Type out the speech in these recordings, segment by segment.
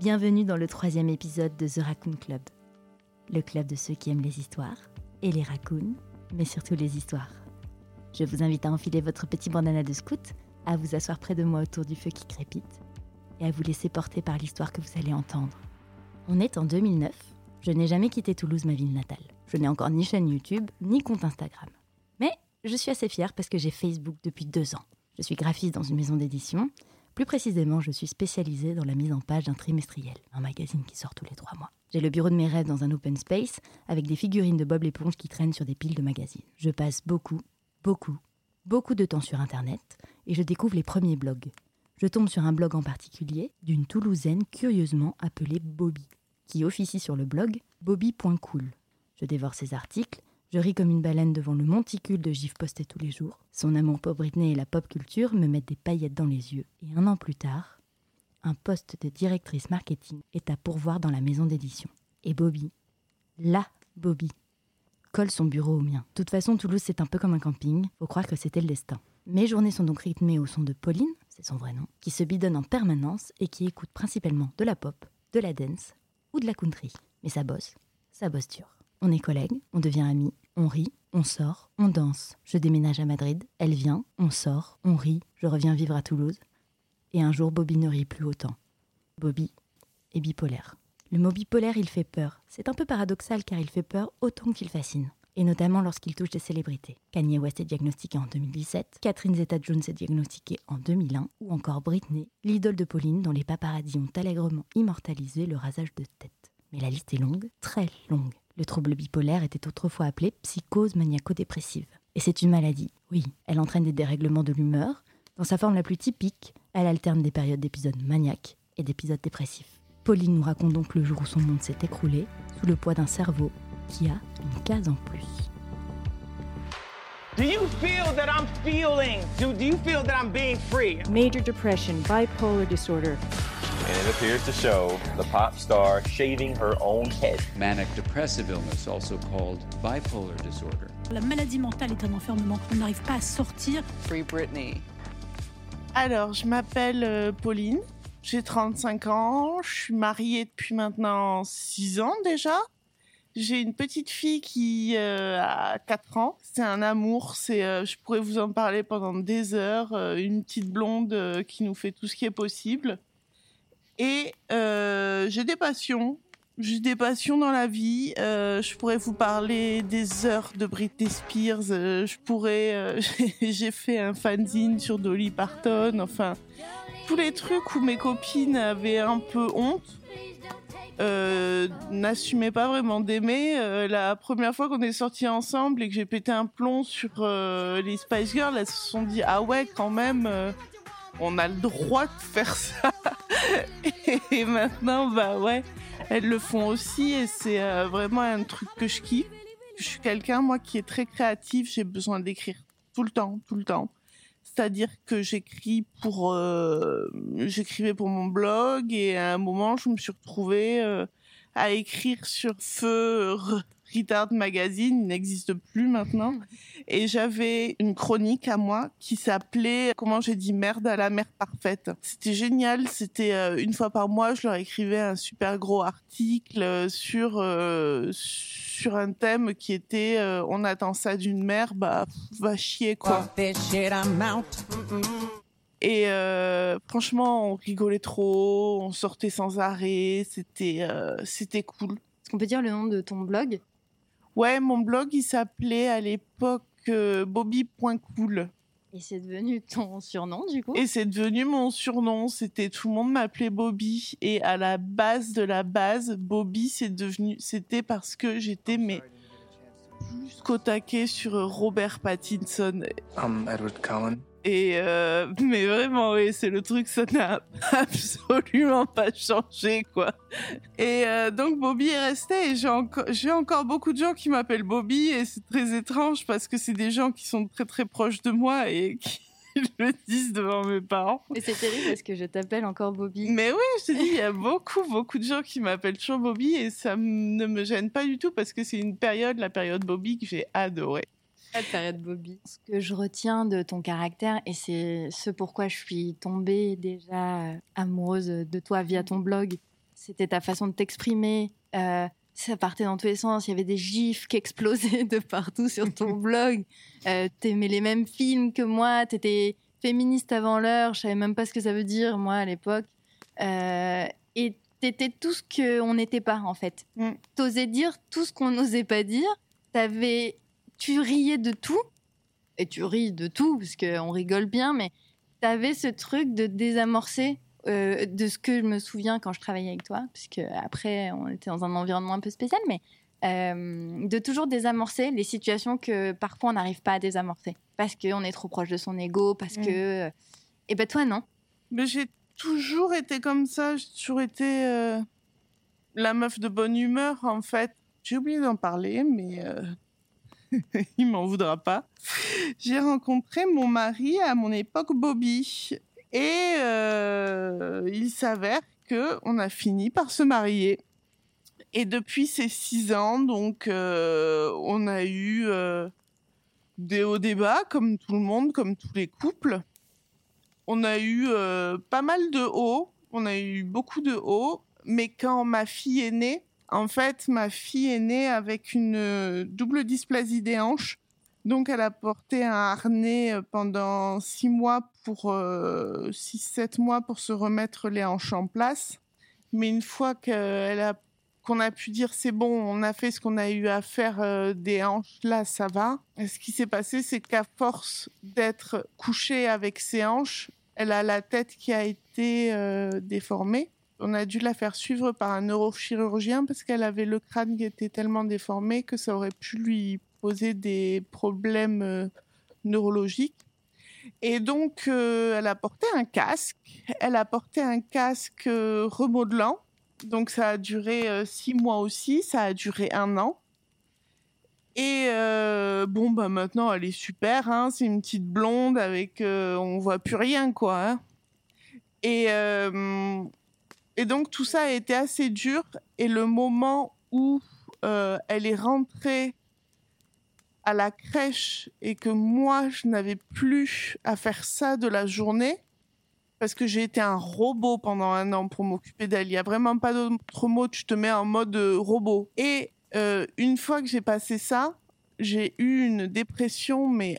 Bienvenue dans le troisième épisode de The Raccoon Club, le club de ceux qui aiment les histoires et les raccoons, mais surtout les histoires. Je vous invite à enfiler votre petit bandana de scout, à vous asseoir près de moi autour du feu qui crépite et à vous laisser porter par l'histoire que vous allez entendre. On est en 2009. Je n'ai jamais quitté Toulouse, ma ville natale. Je n'ai encore ni chaîne YouTube, ni compte Instagram. Mais je suis assez fière parce que j'ai Facebook depuis deux ans. Je suis graphiste dans une maison d'édition. Plus précisément, je suis spécialisée dans la mise en page d'un trimestriel, un magazine qui sort tous les trois mois. J'ai le bureau de mes rêves dans un open space avec des figurines de Bob l'éponge qui traînent sur des piles de magazines. Je passe beaucoup, beaucoup, beaucoup de temps sur Internet et je découvre les premiers blogs. Je tombe sur un blog en particulier d'une Toulousaine curieusement appelée Bobby, qui officie sur le blog bobby.cool. Je dévore ses articles, je ris comme une baleine devant le monticule de gifs postés tous les jours. Son amour pour Britney et la pop culture me mettent des paillettes dans les yeux. Et un an plus tard, un poste de directrice marketing est à pourvoir dans la maison d'édition. Et Bobby, la Bobby, colle son bureau au mien. De toute façon, Toulouse, c'est un peu comme un camping. Faut croire que c'était le destin. Mes journées sont donc rythmées au son de Pauline, c'est son vrai nom, qui se bidonne en permanence et qui écoute principalement de la pop, de la dance ou de la country. Mais ça bosse, ça bosse dur. On est collègues, on devient amis, on rit, on sort, on danse. Je déménage à Madrid, elle vient, on sort, on rit, je reviens vivre à Toulouse. Et un jour, Bobby ne rit plus autant. Bobby est bipolaire. Le mot bipolaire, il fait peur. C'est un peu paradoxal car il fait peur autant qu'il fascine. Et notamment lorsqu'il touche des célébrités. Kanye West est diagnostiqué en 2017, Catherine Zeta-Jones est diagnostiquée en 2001, ou encore Britney, l'idole de Pauline dont les paparazzis ont allègrement immortalisé le rasage de tête. Mais la liste est longue, très longue. Le trouble bipolaire était autrefois appelé psychose maniaco-dépressive. Et c'est une maladie, oui. Elle entraîne des dérèglements de l'humeur. Dans sa forme la plus typique, elle alterne des périodes d'épisodes maniaques et d'épisodes dépressifs. Pauline nous raconte donc le jour où son monde s'est écroulé sous le poids d'un cerveau qui a une case en plus. Do you feel that I'm feeling? Do, do you feel that I'm being free? major depression, bipolar disorder, and it appears to show the pop star shaving her own head. Manic depressive illness, also called bipolar disorder. La maladie mentale est un enfermement. On n'arrive pas à sortir. Free Britney. Alors, je m'appelle euh, Pauline, j'ai 35 ans, je suis mariée depuis maintenant 6 ans déjà. J'ai une petite fille qui euh, a 4 ans. C'est un amour, c'est euh, je pourrais vous en parler pendant des heures, euh, une petite blonde euh, qui nous fait tout ce qui est possible. Et euh, j'ai des passions. J'ai des passions dans la vie. Euh, je pourrais vous parler des heures de Britney Spears. Euh, je pourrais. j'ai fait un fanzine sur Dolly Parton. Enfin, tous les trucs où mes copines avaient un peu honte. Euh, pas vraiment d'aimer. La première fois qu'on est sortis ensemble et que j'ai pété un plomb sur les Spice Girls, elles se sont dit ah ouais quand même, on a le droit de faire ça. et maintenant bah ouais, elles le font aussi et c'est euh, vraiment un truc que je kiffe. Je suis quelqu'un moi qui est très créatif, j'ai besoin d'écrire tout le temps, tout le temps. C'est-à-dire que j'écris pour, euh, j'écrivais pour mon blog et à un moment je me suis retrouvée euh, à écrire sur Feu Retard Magazine, il n'existe plus maintenant. Et j'avais une chronique à moi qui s'appelait Comment j'ai dit merde à la mère parfaite. C'était génial, c'était euh, une fois par mois, je leur écrivais un super gros article euh, sur euh, sur un thème qui était euh, on attend ça d'une mère, bah va chier quoi. Et euh, franchement, on rigolait trop, on sortait sans arrêt, c'était euh, c'était cool. Est-ce qu'on peut dire le nom de ton blog? Ouais, mon blog, il s'appelait à l'époque euh, bobby.cool. Et c'est devenu ton surnom du coup? Et c'est devenu mon surnom. C'était tout le monde m'appelait Bobby. Et à la base de la base, Bobby, c'est devenu, c'était parce que j'étais mais jusqu'au taquet sur Robert Pattinson. I'm Edward Cullen. Et euh, mais vraiment, oui, c'est le truc, ça n'a absolument pas changé, quoi. Et euh, donc Bobby est resté. Et j'ai encore, j'ai encore beaucoup de gens qui m'appellent Bobby, et c'est très étrange parce que c'est des gens qui sont très très proches de moi et qui le disent devant mes parents. Et c'est terrible parce que je t'appelle encore Bobby. Mais oui, je te dis, il y a beaucoup beaucoup de gens qui m'appellent toujours Bobby, et ça ne me gêne pas du tout parce que c'est une période, la période Bobby, que j'ai adorée. Période Bobby. Ce que je retiens de ton caractère, et c'est ce pourquoi je suis tombée déjà euh, amoureuse de toi via ton blog, c'était ta façon de t'exprimer. Euh, ça partait dans tous les sens. Il y avait des gifs qui explosaient de partout sur ton blog. Euh, T'aimais les mêmes films que moi. T'étais féministe avant l'heure. Je savais même pas ce que ça veut dire, moi, à l'époque. Euh, et t'étais tout ce qu'on n'était pas, en fait. Mm. T'osais dire tout ce qu'on n'osait pas dire. T'avais tu riais de tout, et tu ris de tout, parce qu'on rigole bien, mais tu avais ce truc de désamorcer euh, de ce que je me souviens quand je travaillais avec toi, puisque après, on était dans un environnement un peu spécial, mais euh, de toujours désamorcer les situations que parfois on n'arrive pas à désamorcer, parce qu'on est trop proche de son ego, parce Mm. que... Et ben toi, non. Mais j'ai toujours été comme ça. J'ai toujours été euh, la meuf de bonne humeur, en fait. J'ai oublié d'en parler, mais il m'en voudra pas. J'ai rencontré mon mari à mon époque, Bobby. Et euh, il s'avère que on a fini par se marier. Et depuis ces six ans, donc, euh, on a eu euh, des hauts débats, comme tout le monde, comme tous les couples on a eu pas mal de hauts, on a eu beaucoup de hauts, mais quand ma fille est née, en fait, ma fille est née avec une euh, double dysplasie des hanches. Donc, elle a porté un harnais euh, pendant six mois pour euh, six, sept mois pour se remettre les hanches en place. Mais une fois qu'on a pu dire c'est bon, on a fait ce qu'on a eu à faire euh, des hanches, là ça va. Ce qui s'est passé, c'est qu'à force d'être couchée avec ses hanches, elle a la tête qui a été euh, déformée. On a dû la faire suivre par un neurochirurgien parce qu'elle avait le crâne qui était tellement déformé que ça aurait pu lui poser des problèmes euh, neurologiques. Et donc, euh, elle a porté un casque. Elle a porté un casque euh, remodelant. Donc, ça a duré six mois aussi. Ça a duré un an. Et bon, bah maintenant, elle est super. Hein, c'est une petite blonde avec, on voit plus rien, quoi. hein. Et et donc tout ça a été assez dur. Et le moment où euh, elle est rentrée à la crèche et que moi je n'avais plus à faire ça de la journée parce que j'ai été un robot pendant un an pour m'occuper d'elle. Il y a vraiment pas d'autre mot. Tu te mets en mode euh, robot. Et euh, une fois que j'ai passé ça, j'ai eu une dépression mais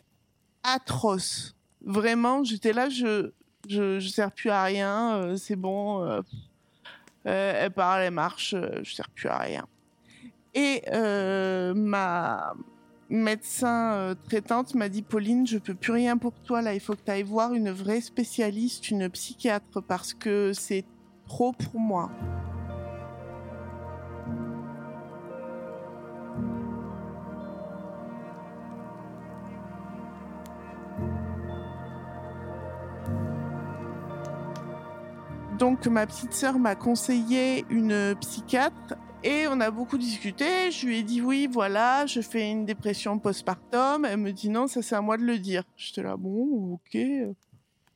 atroce. Vraiment, j'étais là, je je je sers plus à rien. c'est bon. Euh, elle parle, elle marche. euh, je sers plus à rien. Et euh, ma médecin traitante m'a dit Pauline, je peux plus rien pour toi là. Il faut que tu ailles voir une vraie spécialiste, une psychiatre, parce que c'est trop pour moi. Donc ma petite sœur m'a conseillé une psychiatre et on a beaucoup discuté. Je lui ai dit oui, voilà, je fais une dépression postpartum. Elle me dit non, ça c'est à moi de le dire. J'étais là bon, ok,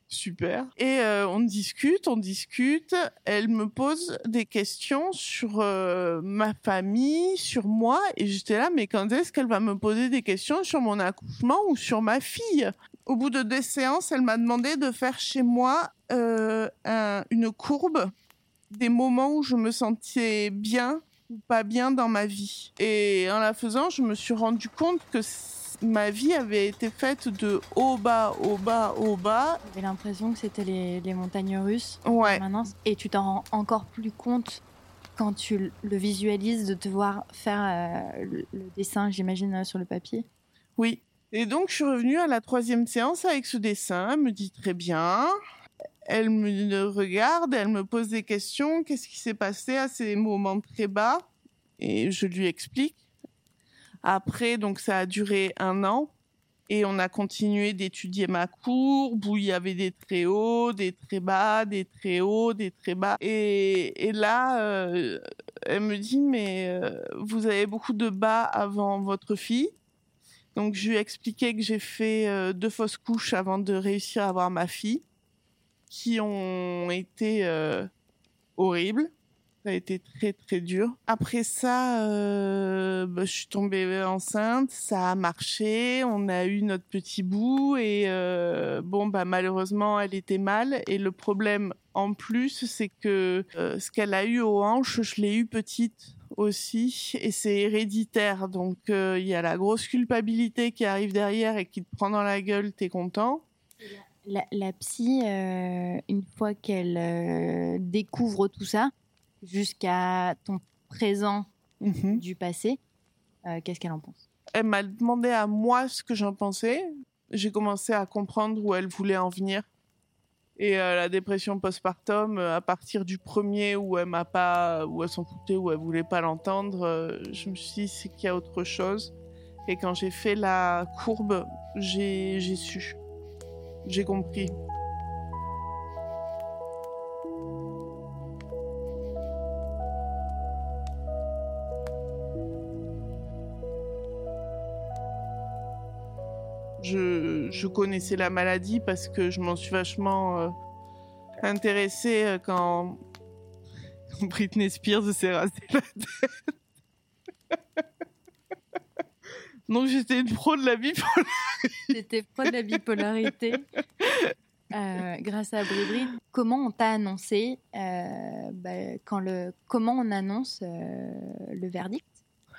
super. Et euh, on discute, on discute. Elle me pose des questions sur euh, ma famille, sur moi, et j'étais là, mais quand est-ce qu'elle va me poser des questions sur mon accouchement ou sur ma fille? Au bout de deux séances, elle m'a demandé de faire chez moi euh, un- une courbe des moments où je me sentais bien ou pas bien dans ma vie. Et en la faisant, je me suis rendu compte que ma vie avait été faite de haut bas, haut bas, haut bas. J'avais l'impression que c'était les, les montagnes russes. Ouais. Maintenant, et tu t'en rends encore plus compte quand tu le visualises de te voir faire euh, le, le dessin, j'imagine, euh, sur le papier? Oui. Et donc, je suis revenue à la troisième séance avec ce dessin. Elle me dit très bien. Elle me regarde, elle me pose des questions. Qu'est-ce qui s'est passé à ces moments très bas? Et je lui explique. Après, donc, ça a duré un an. Et on a continué d'étudier ma courbe où il y avait des très hauts, des très bas, des très hauts, des très bas. Et, là, euh, elle me dit, mais euh, vous avez beaucoup de bas avant votre fille. Donc je lui ai expliqué que j'ai fait euh, deux fausses couches avant de réussir à avoir ma fille, qui ont été euh, horribles. Ça a été très très dur. Après ça, euh, bah, je suis tombée enceinte, ça a marché, on a eu notre petit bout et euh, bon bah malheureusement elle était mal et le problème en plus c'est que euh, ce qu'elle a eu aux hanches, je l'ai eu petite aussi et c'est héréditaire donc euh, il y a la grosse culpabilité qui arrive derrière et qui te prend dans la gueule, t'es content. La, la psy, euh, une fois qu'elle euh, découvre tout ça, jusqu'à ton présent Mhm. du passé, qu'est-ce qu'elle en pense? Elle m'a demandé à moi ce que j'en pensais. J'ai commencé à comprendre où elle voulait en venir. Et euh, la dépression postpartum, euh, à partir du premier où elle m'a pas, où elle s'en foutait, où elle voulait pas l'entendre, euh, je me suis dit c'est qu'il y a autre chose. Et quand j'ai fait la courbe, j'ai su, j'ai compris. Je, je connaissais la maladie parce que je m'en suis vachement euh, intéressée euh, quand, quand Britney Spears s'est rasé la tête. Donc j'étais une pro de la bipolarité. J'étais pro de la bipolarité. Euh, grâce à Bribri, comment on t'a annoncé euh, bah, quand le comment on annonce le verdict?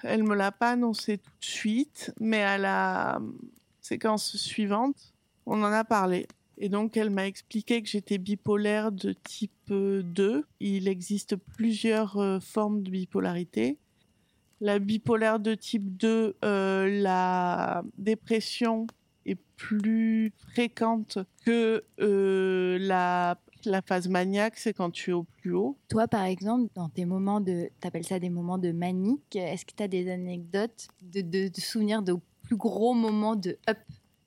Elle me l'a pas annoncé tout de suite, mais à la séquence suivante, on en a parlé. Et donc, elle m'a expliqué que j'étais bipolaire de type euh, 2. Il existe plusieurs euh, formes de bipolarité. La bipolaire de type 2, euh, la dépression est plus fréquente que euh, la, phase maniaque, c'est quand tu es au plus haut. Toi, par exemple, dans tes moments de, t'appelles ça des moments de manique, est-ce que tu as des anecdotes de, de souvenirs de plus gros moments de up?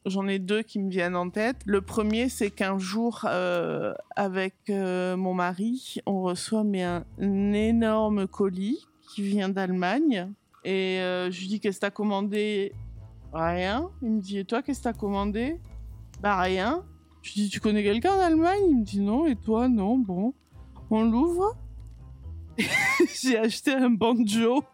J'en ai deux qui me viennent en tête. Le premier, c'est qu'un jour, euh, avec euh, mon mari, on reçoit mais un, un énorme colis qui vient d'Allemagne. Et euh, je lui dis, qu'est-ce que t'as commandé? Rien. Il me dit, et toi, qu'est-ce que t'as commandé? Bah rien. Je lui dis, tu connais quelqu'un en Allemagne Il me dit, non. Et toi, non. Bon, on l'ouvre. J'ai acheté un banjo.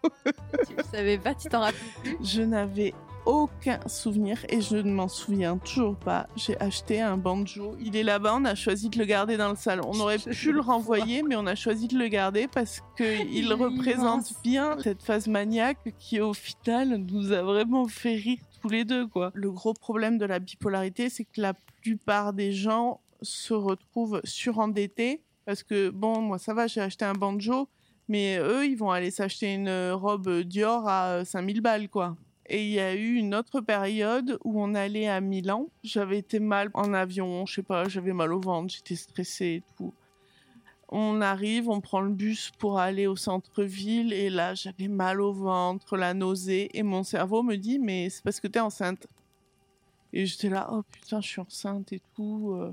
Tu ne savais pas, tu t'en rappelles plus? Je n'avais aucun souvenir et je ne m'en souviens toujours pas. J'ai acheté un banjo. Il est là-bas, on a choisi de le garder dans le salon. On aurait pu le renvoyer, mais on a choisi de le garder parce qu'il Il représente immense. bien cette phase maniaque qui, au final, nous a vraiment fait rire tous les deux, quoi. Le gros problème de la bipolarité, c'est que la plupart des gens se retrouvent surendettés parce que, bon, moi, ça va, j'ai acheté un banjo, mais eux, ils vont aller s'acheter une robe Dior à 5000 balles, quoi. Et il y a eu une autre période où on allait à Milan. J'avais été mal en avion, je sais pas, j'avais mal au ventre, j'étais stressée et tout. On arrive, on prend le bus pour aller au centre-ville et là j'avais mal au ventre, la nausée et mon cerveau me dit mais c'est parce que t'es enceinte. Et j'étais là oh putain je suis enceinte et tout. euh,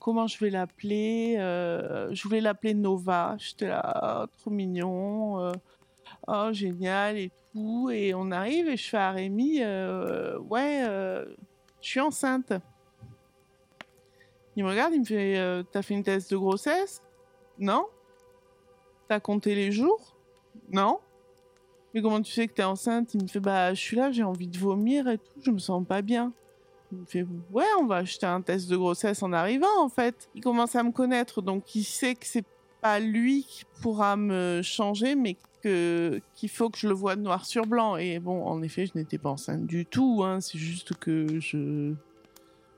comment je vais l'appeler Euh, Je voulais l'appeler Nova. J'étais là oh, trop mignon. euh, oh génial et tout. Et on arrive et je fais à Rémi euh, ouais euh, je suis enceinte. Il me regarde, il me fait euh, T'as fait une test de grossesse? Non T'as compté les jours? Non Mais comment tu sais que t'es enceinte? Il me fait Bah, je suis là, j'ai envie de vomir et tout, je me sens pas bien. Il me fait Ouais, on va acheter un test de grossesse en arrivant en fait. Il commence à me connaître, donc il sait que c'est pas lui qui pourra me changer, mais que qu'il faut que je le vois noir sur blanc. Et bon, en effet, je n'étais pas enceinte du tout. Hein. C'est juste que je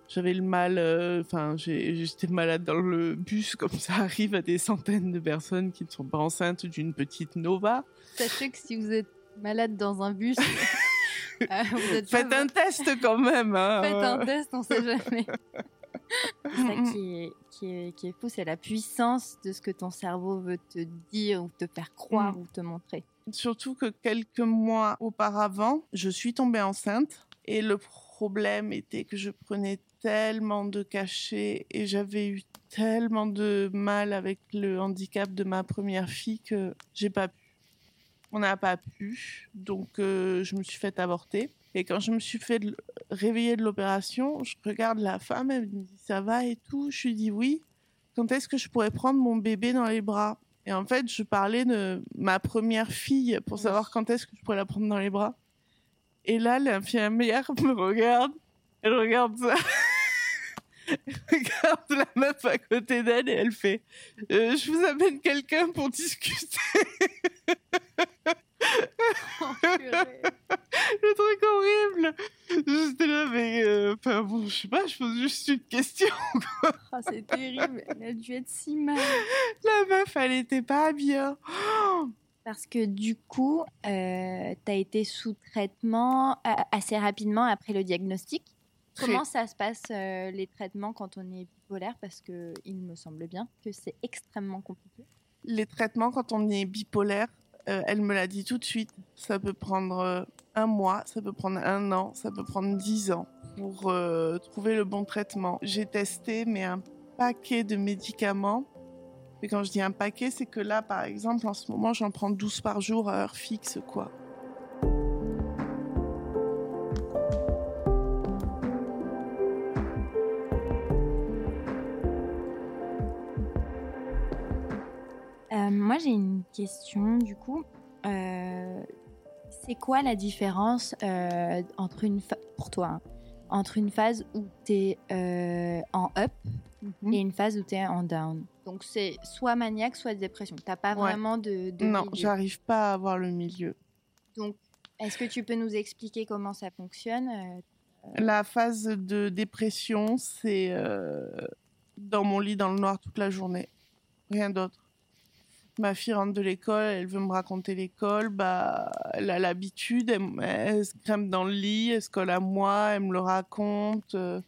j'avais le mal. euh, Enfin, j'étais malade dans le bus, comme ça arrive à des centaines de personnes qui ne sont pas enceintes d'une petite Nova. Sachez que si vous êtes malade dans un bus, euh, vous êtes Faites un test quand même. Hein. Faites un test, on sait jamais. C'est ça qui est, qui est, qui est fou, c'est la puissance de ce que ton cerveau veut te dire ou te faire croire Mm. ou te montrer. Surtout que quelques mois auparavant, je suis tombée enceinte. Et le problème était que je prenais tellement de cachets et j'avais eu tellement de mal avec le handicap de ma première fille que j'ai pas pu. On n'a pas pu, donc euh, je me suis fait avorter. Et quand je me suis fait réveiller de l'opération, je regarde la femme, elle me dit ça va et tout? Je lui dis oui. Quand est-ce que je pourrais prendre mon bébé dans les bras? Et en fait, je parlais de ma première fille pour savoir quand est-ce que je pourrais la prendre dans les bras. Et là, l'infirmière me regarde, elle regarde ça. elle regarde la meuf à côté d'elle et elle fait euh, Je vous amène quelqu'un pour discuter. Oh, le truc horrible. J'étais là, mais euh, enfin, bon, je sais pas, je pose juste une question. Quoi. Oh, c'est terrible. Elle a dû être si mal. La meuf, elle était pas bien. Oh Parce que du coup, euh, tu as été sous traitement euh, assez rapidement après le diagnostic. Comment ça se passe euh, les traitements quand on est bipolaire? Parce que il me semble bien que c'est extrêmement compliqué. Les traitements, quand on est bipolaire, euh, elle me l'a dit tout de suite. Ça peut prendre euh, un mois, ça peut prendre un an, ça peut prendre dix ans pour euh, trouver le bon traitement. J'ai testé, mais un paquet de médicaments. Et quand je dis un paquet, c'est que là, par exemple, en ce moment, j'en prends 12 par jour à heure fixe, quoi. Question du coup. Euh, c'est quoi la différence euh, entre une pour toi hein, entre une phase où tu es en up et une phase où tu es en down? Donc c'est soit maniaque, soit dépression. T'as pas Ouais. vraiment de, de Non, j'arrive pas à avoir le milieu. Donc est-ce que tu peux nous expliquer comment ça fonctionne euh, La phase de dépression, c'est euh, dans mon lit dans le noir toute la journée. Rien d'autre. Ma fille rentre de l'école, elle veut me raconter l'école, bah, elle a l'habitude, elle, elle se crème dans le lit, elle se colle à moi, elle me le raconte. euh,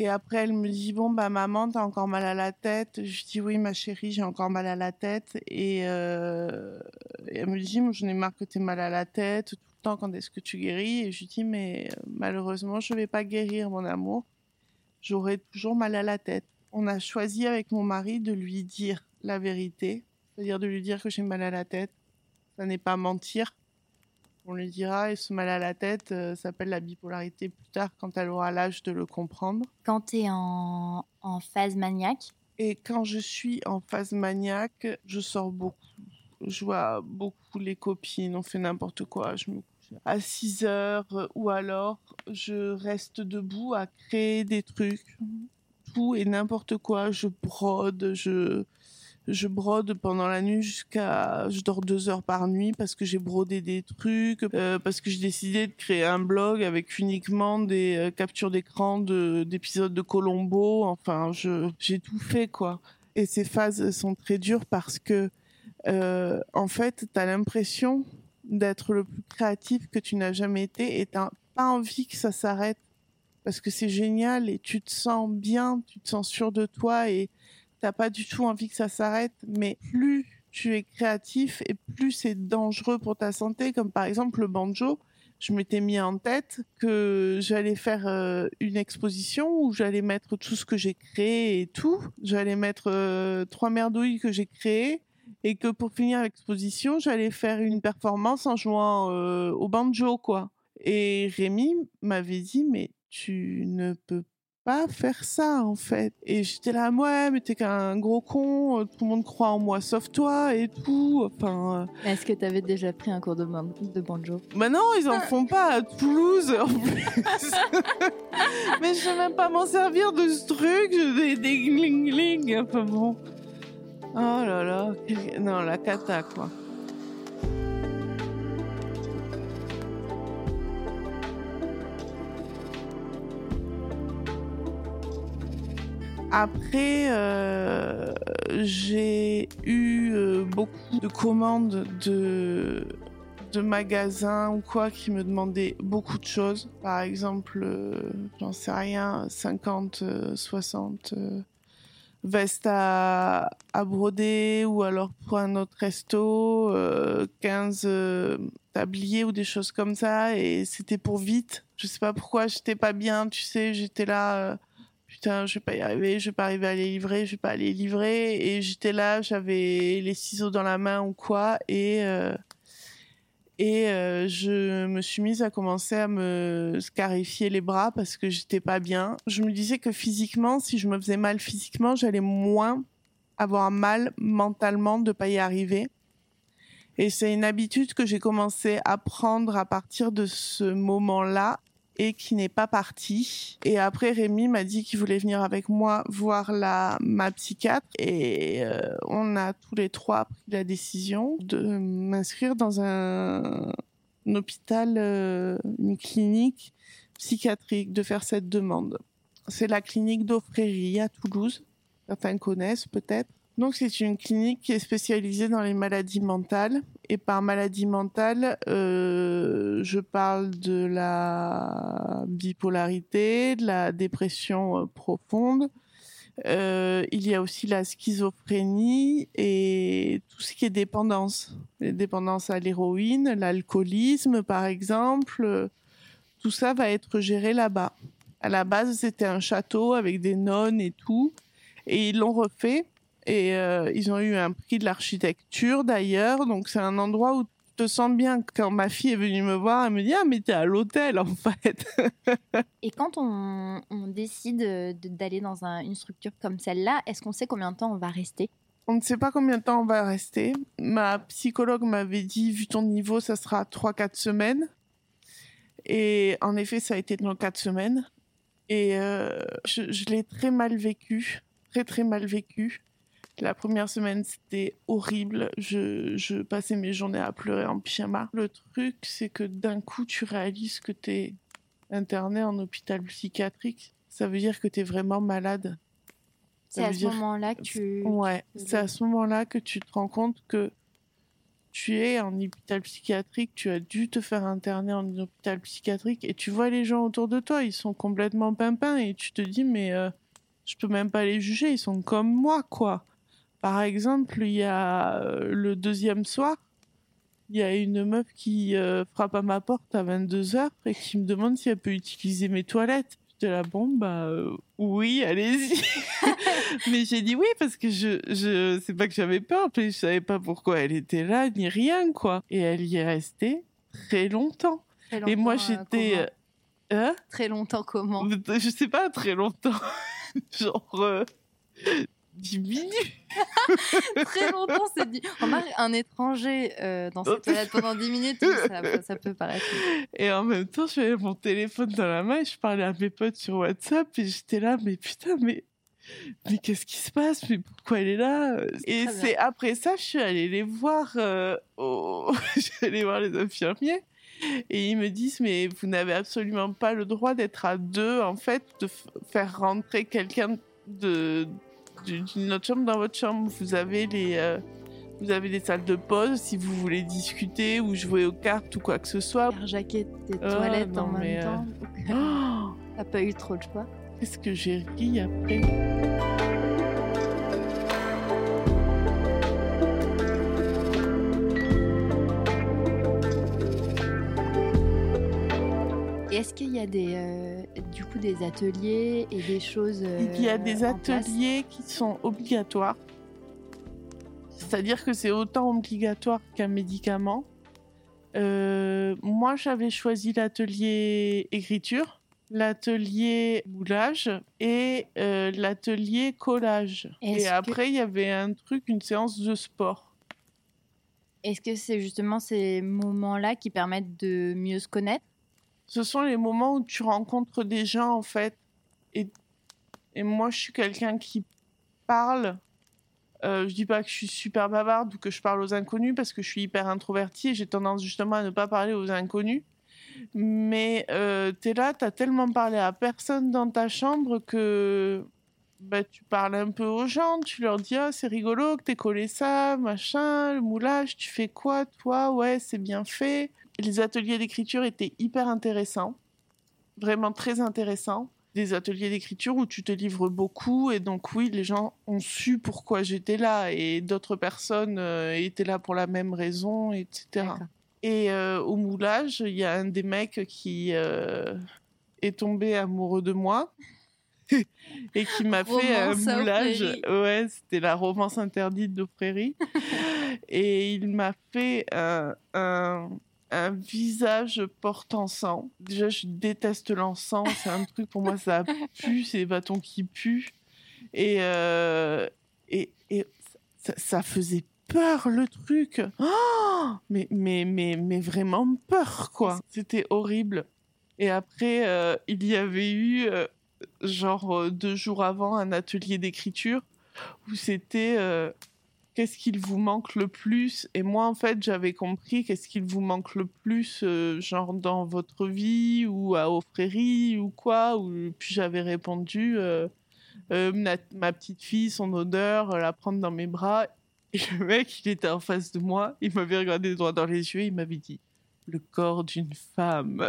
et après, elle me dit, bon, bah, maman, t'as encore mal à la tête. Je dis, oui, ma chérie, j'ai encore mal à la tête. Et, euh, elle me dit, moi, j'en ai marre que t'aies mal à la tête tout le temps, quand est-ce que tu guéris? Et je lui dis, mais euh, malheureusement, je vais pas guérir, mon amour. J'aurai toujours mal à la tête. On a choisi avec mon mari de lui dire la vérité, c'est-à-dire de lui dire que j'ai mal à la tête. Ça n'est pas mentir. On lui dira, et ce mal à la tête euh, s'appelle la bipolarité plus tard quand elle aura l'âge de le comprendre. quand tu es en, en phase maniaque Et quand je suis en phase maniaque, je sors beaucoup. Je vois beaucoup les copines, on fait n'importe quoi. Je me couche à 6 heures euh, ou alors je reste debout à créer des trucs. Tout et n'importe quoi. Je brode, je, je brode pendant la nuit jusqu'à... Je dors deux heures par nuit parce que j'ai brodé des trucs, euh, parce que j'ai décidé de créer un blog avec uniquement des euh, captures d'écran de- d'épisodes de Colombo. Enfin, je j'ai tout fait, quoi. Et ces phases sont très dures parce que, euh, en fait, tu as l'impression d'être le plus créatif que tu n'as jamais été et t'as pas envie que ça s'arrête parce que c'est génial et tu te sens bien, tu te sens sûr de toi et t'as pas du tout envie que ça s'arrête. Mais plus tu es créatif et plus c'est dangereux pour ta santé, comme par exemple le banjo. Je m'étais mis en tête que j'allais faire euh, une exposition où j'allais mettre tout ce que j'ai créé et tout. J'allais mettre euh, trois merdouilles que j'ai créées et que pour finir l'exposition, j'allais faire une performance en jouant euh, au banjo, quoi. Et Rémi m'avait dit, mais tu ne peux pas faire ça, en fait. Et j'étais là, ouais, mais t'es qu'un gros con, euh, tout le monde croit en moi sauf toi et tout. Enfin, euh, Est-ce que tu avais déjà pris un cours de, ban- de banjo? Bah non, ils en font pas à Toulouse, en plus. mais je sais même pas m'en servir de ce truc, des, des gling gling, enfin bon. Oh là là, non, la cata, quoi. Après, euh, j'ai eu euh, beaucoup de commandes de, de magasins ou quoi qui me demandaient beaucoup de choses. Par exemple, euh, j'en sais rien, 50, euh, 60 euh, vestes à, à broder ou alors pour un autre resto, euh, 15 euh, tabliers ou des choses comme ça. Et c'était pour vite. Je sais pas pourquoi j'étais pas bien, tu sais, j'étais là. Putain, je vais pas y arriver, je vais pas arriver à les livrer, je vais pas les livrer. Et j'étais là, j'avais les ciseaux dans la main ou quoi, et euh, et euh, je me suis mise à commencer à me scarifier les bras parce que j'étais pas bien. Je me disais que physiquement, si je me faisais mal physiquement, j'allais moins avoir mal mentalement de pas y arriver. Et c'est une habitude que j'ai commencé à prendre à partir de ce moment-là et qui n'est pas partie. Et après, Rémi m'a dit qu'il voulait venir avec moi voir la, ma psychiatre. Et euh, on a tous les trois pris la décision de m'inscrire dans un, hôpital, euh, une clinique psychiatrique, de faire cette demande. C'est la clinique d'Offrérie à Toulouse. Certains connaissent peut-être. Donc c'est une clinique qui est spécialisée dans les maladies mentales. Et par maladie mentale, euh, je parle de la bipolarité, de la dépression euh, profonde. Euh, il y a aussi la schizophrénie et tout ce qui est dépendance. Les dépendances à l'héroïne, l'alcoolisme par exemple. euh, Tout ça va être géré là-bas. À la base, c'était un château avec des nonnes et tout. Et ils l'ont refait. Et euh, ils ont eu un prix de l'architecture d'ailleurs. Donc c'est un endroit où tu te sens bien. Quand ma fille est venue me voir, elle me dit Ah, mais t'es à l'hôtel en fait. Et quand on, on décide de- d'aller dans un- une structure comme celle-là, est-ce qu'on sait combien de temps on va rester? On ne sait pas combien de temps on va rester. Ma psychologue m'avait dit, vu ton niveau, ça sera 3-4 semaines. Et en effet, ça a été dans 4 semaines. Et euh, je, je l'ai très mal vécu. Très, très mal vécu. La première semaine, c'était horrible. Je, je passais mes journées à pleurer en pyjama. Le truc, c'est que d'un coup, tu réalises que tu es interné en hôpital psychiatrique. Ça veut dire que tu es vraiment malade. C'est à ce dire- moment-là que tu... Ouais, c'est à ce moment-là que tu te rends compte que tu es en hôpital psychiatrique, tu as dû te faire interner en hôpital psychiatrique et tu vois les gens autour de toi, ils sont complètement pimpins et tu te dis mais euh, je peux même pas les juger, ils sont comme moi quoi. Par exemple, il y a euh, le deuxième soir, il y a une meuf qui euh, frappe à ma porte à 22h et qui me demande si elle peut utiliser mes toilettes. J'étais là, bon, bah euh, oui, allez-y. mais j'ai dit oui parce que je, je, c'est pas que j'avais peur, mais je savais pas pourquoi elle était là ni rien quoi. Et elle y est restée très longtemps. Très Et moi longtemps, j'étais, euh, hein? Très longtemps comment? Je sais pas très longtemps, genre 10 minutes. Très longtemps, c'est dit. Remarque, un étranger euh, dans cette toilette pendant 10 minutes, ça, ça peut paraître. Et en même temps, j'avais mon téléphone dans la main et je parlais à mes potes sur WhatsApp et j'étais là, mais putain, mais, mais qu'est-ce qui se passe? Mais pourquoi elle est là? Et c'est après ça, je suis allée les voir, euh, au... je suis allée voir les infirmiers et ils me disent, mais vous n'avez absolument pas le droit d'être à deux, en fait, de faire rentrer quelqu'un de d'une autre chambre dans votre chambre. Vous avez les. euh, vous avez des salles de pause si vous voulez discuter ou jouer aux cartes ou quoi que ce soit. Jaquette tes Ah, toilettes non, en même euh, temps. Oh, T'as pas eu trop de choix. Qu'est-ce que j'ai ri après? Est-ce qu'il y a des, euh, du coup des ateliers et des choses euh, Il y a des en place ateliers qui sont obligatoires. C'est-à-dire que c'est autant obligatoire qu'un médicament. Euh, moi, j'avais choisi l'atelier écriture, l'atelier moulage et euh, l'atelier collage. Et que- après, il y avait un truc, une séance de sport. Est-ce que c'est justement ces moments-là qui permettent de mieux se connaître? Ce sont les moments où tu rencontres des gens en fait. Et, moi, je suis quelqu'un qui parle. Euh, je dis pas que je suis super bavarde ou que je parle aux inconnus parce que je suis hyper introvertie et j'ai tendance justement à ne pas parler aux inconnus. Mais euh, t'es là, t'as tellement parlé à personne dans ta chambre que bah, tu parles un peu aux gens, tu leur dis ah c'est rigolo que t'aies collé ça, machin, le moulage, tu fais quoi toi? Ouais, c'est bien fait. Les ateliers d'écriture étaient hyper intéressants, vraiment très intéressants. Des ateliers d'écriture où tu te livres beaucoup et donc oui, les gens ont su pourquoi j'étais là et d'autres personnes euh, étaient là pour la même raison, etc. Et euh, au moulage, il y a un des mecs qui euh, est tombé amoureux de moi et qui m'a fait un moulage. Ouais, c'était la romance interdite de Prairie. et il m'a fait un, un, un visage portant sang. Déjà, je déteste l'encens. C'est un truc pour moi, ça pue. C'est des bâtons qui puent. Et, euh, et, et ça, faisait peur le truc. Oh mais, mais, mais, mais vraiment peur, quoi. C'était horrible. Et après, euh, il y avait eu, euh, genre deux jours avant, un atelier d'écriture où c'était qu'est-ce qu'il vous manque le plus? Et moi, en fait, j'avais compris qu'est-ce qu'il vous manque le plus, euh, genre dans votre vie ou à prairies ou quoi. Puis j'avais répondu euh, euh, ma, petite fille, son odeur, la prendre dans mes bras. Et le mec, il était en face de moi, il m'avait regardé droit dans les yeux, il m'avait dit le corps d'une femme.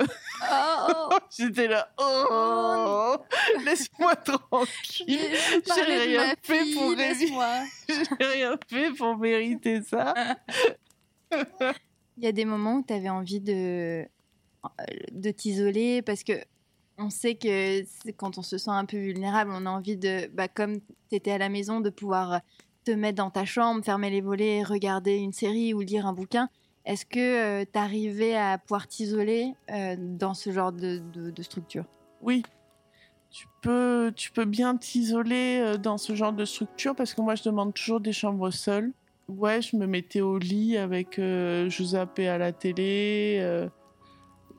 Oh, J'étais là, oh, laisse-moi tranquille. de rien fait fille, pour. J'ai rien fait pour mériter ça. Il y a des moments où tu avais envie de, de t'isoler parce que on sait que quand on se sent un peu vulnérable, on a envie de, bah, comme tu étais à la maison, de pouvoir te mettre dans ta chambre, fermer les volets, regarder une série ou lire un bouquin. Est-ce que tu arrivais à pouvoir t'isoler euh, dans ce genre de, structure? Oui, tu peux, tu peux bien t'isoler euh, dans ce genre de structure parce que moi, je demande toujours des chambres seules. Ouais, je me mettais au lit avec, euh, à la télé. euh,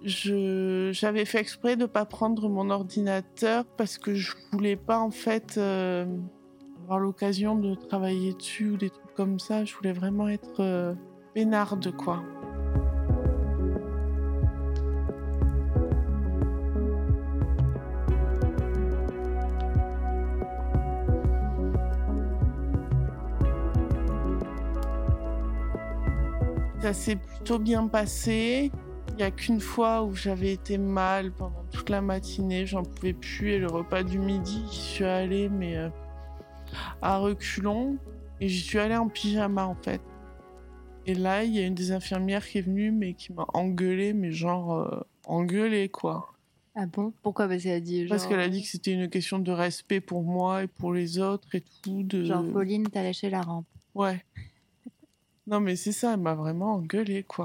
j'avais fait exprès de pas prendre mon ordinateur parce que je voulais pas en fait euh, avoir l'occasion de travailler dessus ou des trucs comme ça. Je voulais vraiment être euh, peinarde, quoi? Ça s'est plutôt bien passé. Il n'y a qu'une fois où j'avais été mal pendant toute la matinée, j'en pouvais plus. Et le repas du midi, j'y suis allée, mais euh, à reculons. Et j'y suis allée en pyjama, en fait. Et là, il y a une des infirmières qui est venue, mais qui m'a engueulée, mais genre euh, engueulée, quoi. Ah bon? Pourquoi? Parce qu'elle a dit. Parce qu'elle a dit que c'était une question de respect pour moi et pour les autres et tout. De... Genre, Pauline, t'as lâché la rampe. Ouais. Non, mais c'est ça, elle m'a vraiment engueulée, quoi.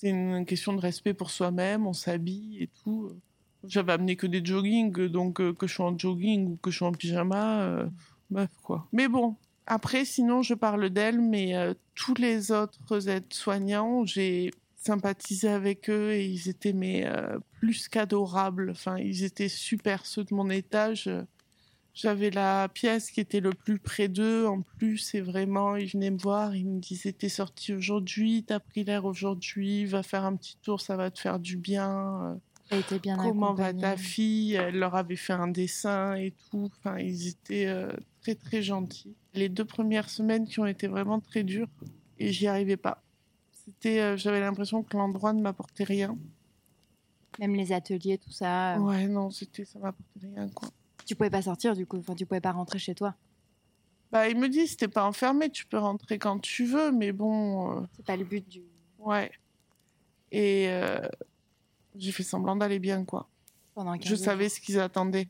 C'est une question de respect pour soi-même, on s'habille et tout. J'avais amené que des joggings, donc euh, que je sois en jogging ou que je sois en pyjama, euh, bref quoi. Mais bon, après sinon je parle d'elle, mais euh, tous les autres aides-soignants, j'ai sympathisé avec eux et ils étaient mais plus qu'adorables. Enfin, ils étaient super ceux de mon étage. J'avais la pièce qui était le plus près d'eux en plus et vraiment ils venaient me voir, ils me disaient t'es sorti aujourd'hui, t'as pris l'air aujourd'hui, va faire un petit tour, ça va te faire du bien. Été bien Comment va ta fille? Elle leur avait fait un dessin et tout. Enfin, ils étaient euh, très très gentils. Les deux premières semaines qui ont été vraiment très dures et j'y arrivais pas. C'était, euh, j'avais l'impression que l'endroit ne m'apportait rien. Même les ateliers, tout ça. euh, Ouais, non, c'était, ça m'apportait rien quoi. Tu pouvais pas sortir du coup, enfin, tu pouvais pas rentrer chez toi. Bah, ils me disent, t'es pas enfermé, tu peux rentrer quand tu veux, mais bon, euh, C'est pas le but du. ouais. Et euh, j'ai fait semblant d'aller bien, quoi. Pendant 15 Je savais ce qu'ils attendaient.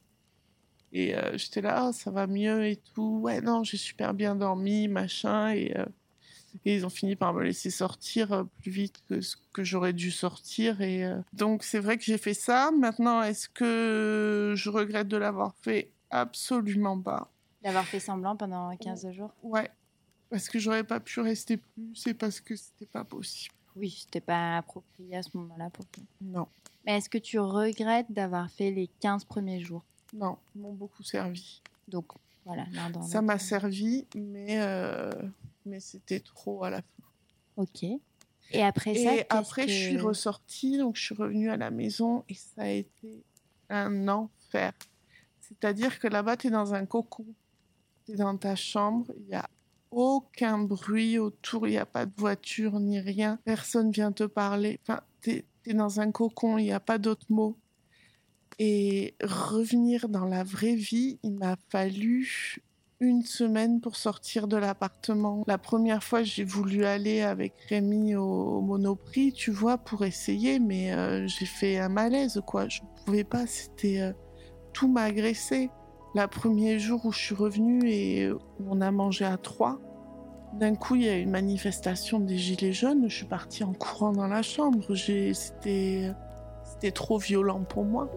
Et euh, j'étais là, Ah, ça va mieux et tout. Ouais, non, j'ai super bien dormi, machin. Et, et ils ont fini par me laisser sortir euh, plus vite que ce que j'aurais dû sortir. Et euh, donc, c'est vrai que j'ai fait ça. Maintenant, est-ce que je regrette de l'avoir fait? Absolument pas. D'avoir fait semblant pendant 15 jours? Ouais. Parce que j'aurais pas pu rester plus, c'est parce que c'était pas possible. Oui, c'était pas approprié à ce moment-là pour toi. Non, Mais est-ce que tu regrettes d'avoir fait les 15 premiers jours? Non, ils m'ont beaucoup servi. Donc, Voilà, dans Ça m'a servi, mais, euh, mais c'était trop à la fin. Ok. Et après ça, Et après, je suis ressortie, donc je suis revenue à la maison et ça a été un enfer. C'est-à-dire que là-bas, tu es dans un cocon. Tu es dans ta chambre, il n'y a aucun bruit autour, il n'y a pas de voiture ni rien. Personne vient te parler. Enfin, tu es, dans un cocon, il n'y a pas d'autres mots. Et revenir dans la vraie vie, il m'a fallu une semaine pour sortir de l'appartement. La première fois, j'ai voulu aller avec Rémi au Monoprix, tu vois, pour essayer, mais euh, j'ai fait un malaise, quoi. Je pouvais pas, c'était... euh, tout m'a agressé. Le premier jour où je suis revenue et où on a mangé à trois, d'un coup, il y a une manifestation des Gilets jaunes. Je suis partie en courant dans la chambre. C'était trop violent pour moi.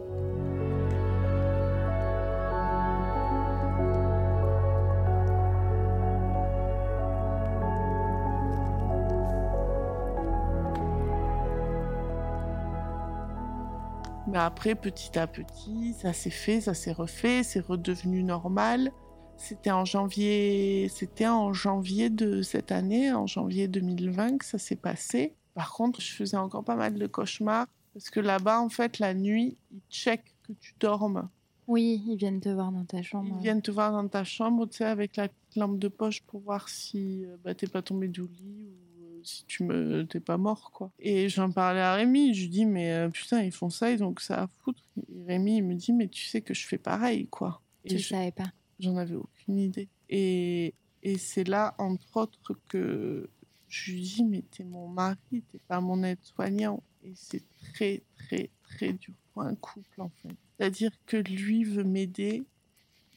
Mais après, petit à petit, ça s'est fait, ça s'est refait, c'est redevenu normal. C'était en janvier, c'était en janvier de cette année, en janvier 2020 que ça s'est passé. Par contre, je faisais encore pas mal de cauchemars parce que là-bas, en fait, la nuit, ils checkent que tu dormes. Oui, ils viennent te voir dans ta chambre. Ils viennent te voir dans ta chambre, tu sais, avec la petite lampe de poche pour voir si euh, bah, t'es pas tombé du lit ou si tu me t'es pas mort, quoi. Et j'en parlais à Rémi, je lui dis, mais euh, putain, ils font ça, ils ont que ça à foutre. Et Rémi, il me dit, mais tu sais que je fais pareil, quoi. Tu Et le je- savais pas. J'en avais aucune idée. Et, et c'est là, entre autres, que je lui dis, mais t'es mon mari, t'es pas mon aide-soignant. Et c'est très, très, très dur pour un couple, en fait. C'est-à-dire que lui veut m'aider,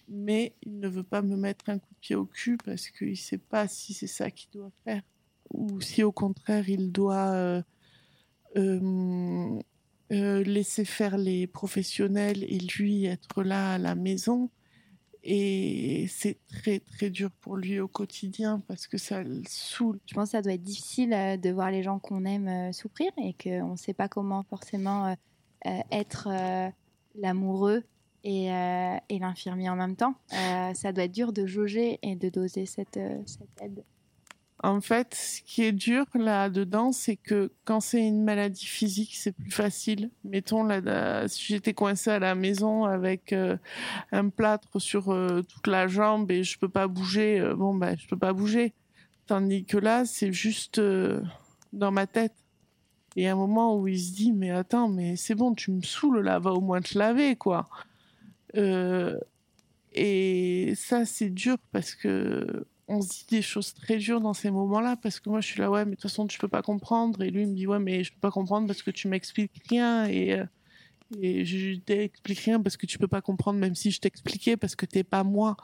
mais il ne veut pas me mettre un coup de pied au cul parce qu'il sait pas si c'est ça qu'il doit faire. Ou si au contraire, il doit euh, euh, euh, laisser faire les professionnels et lui être là à la maison. Et c'est très très dur pour lui au quotidien parce que ça le saoule. Je pense que ça doit être difficile de voir les gens qu'on aime souffrir et qu'on ne sait pas comment forcément être l'amoureux et, et l'infirmier en même temps. Ça doit être dur de jauger et de doser cette aide. En fait, ce qui est dur là-dedans, c'est que quand c'est une maladie physique, c'est plus facile. Mettons, si j'étais coincée à la maison avec euh, un plâtre sur euh, toute la jambe et je peux pas bouger, euh, bon, bah, je peux pas bouger. Tandis que là, c'est juste dans ma tête. Et a un moment où il se dit, mais attends, mais c'est bon, tu me saoules là, va au moins te laver, quoi. Et ça, c'est dur parce que on se dit des choses très dures dans ces moments-là parce que moi je suis là ouais mais de toute façon tu peux pas comprendre. Et lui il me dit ouais mais je peux pas comprendre parce que tu m'expliques rien. Et euh, et je t'explique rien parce que tu peux pas comprendre même si je t'expliquais parce que t'es pas moi.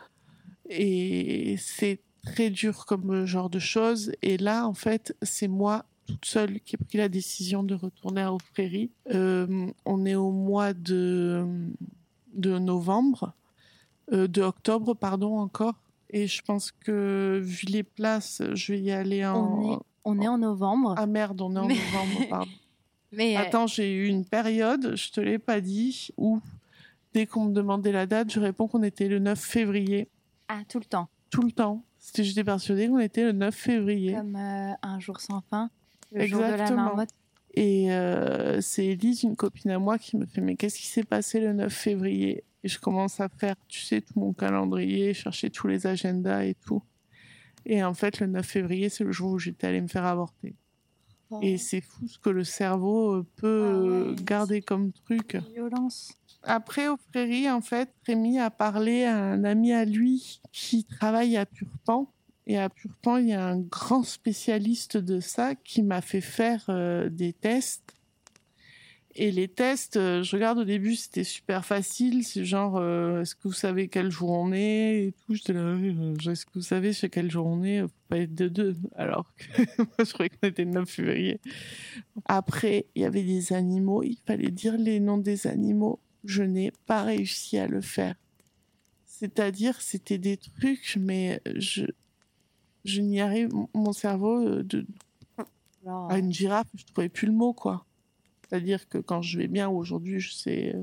Et c'est très dur comme euh, genre de choses. Et là en fait c'est moi toute seule qui ai pris la décision de retourner à Offréry Euh, on est au mois de de novembre euh, de octobre pardon encore et je pense que vu les places, je vais y aller en. On est, on est en novembre. Ah merde, on est en Mais- novembre, pardon. Mais euh, Attends, j'ai eu une période, je te l'ai pas dit, où dès qu'on me demandait la date, je réponds qu'on était le 9 février. ah, tout le temps. Tout le temps. C'était- J'étais persuadée qu'on était le 9 février. Comme euh, un jour sans fin. Le jour de la Exactement. marmotte. Et euh, c'est Elise, une copine à moi, qui me fait Mais qu'est-ce qui s'est passé le 9 février? Et je commence à faire, tu sais, tout mon calendrier, chercher tous les agendas et tout. Et en fait, le 9 février, c'est le jour où j'étais allée me faire avorter. Et c'est fou ce que le cerveau euh, peut Ah ouais, euh, garder comme truc. Violence. Après, au Prairie, en fait, Rémi a parlé à un ami à lui qui travaille à Purpan. Et à Purpan, il y a un grand spécialiste de ça qui m'a fait faire euh, des tests. Et les tests, euh, je regarde au début, c'était super facile. C'est genre, euh, est-ce que vous savez quel jour on est et tout. J'étais là, euh, est-ce que vous savez chez quel jour on est? Faut pas être de deux. Alors que moi, je croyais qu'on était le 9 février. Après, il y avait des animaux. Il fallait dire les noms des animaux. Je n'ai pas réussi à le faire. C'est-à-dire, c'était des trucs, mais je, je n'y arrive. Mon cerveau, de, Alors, à une girafe, je trouvais plus le mot, quoi. C'est-à-dire que quand je vais bien aujourd'hui, je sais euh,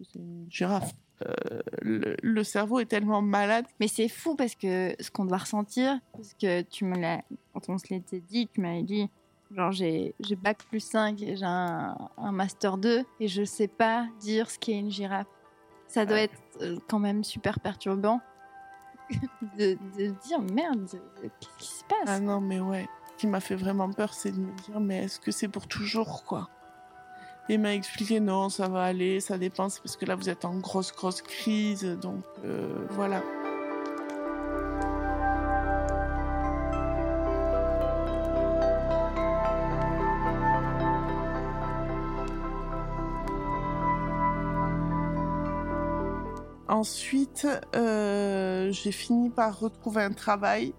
c'est une girafe. euh, le, le cerveau est tellement malade. Mais c'est fou parce que ce qu'on doit ressentir, parce que tu me l'as, quand on se l'était dit, tu m'avais dit, genre j'ai, j'ai bac plus 5, j'ai un, un master 2 et je sais pas dire ce qu'est une girafe. Ça doit Ouais. être euh, quand même super perturbant de, de dire merde, euh, qu'est-ce qui se passe? Ah non, mais ouais. Ce qui m'a fait vraiment peur, c'est de me dire, mais est-ce que c'est pour toujours, quoi? M'a expliqué, non, ça va aller, ça dépend, c'est parce que là, vous êtes en grosse, grosse crise, donc euh, voilà. Ensuite, euh, j'ai fini par retrouver un travail.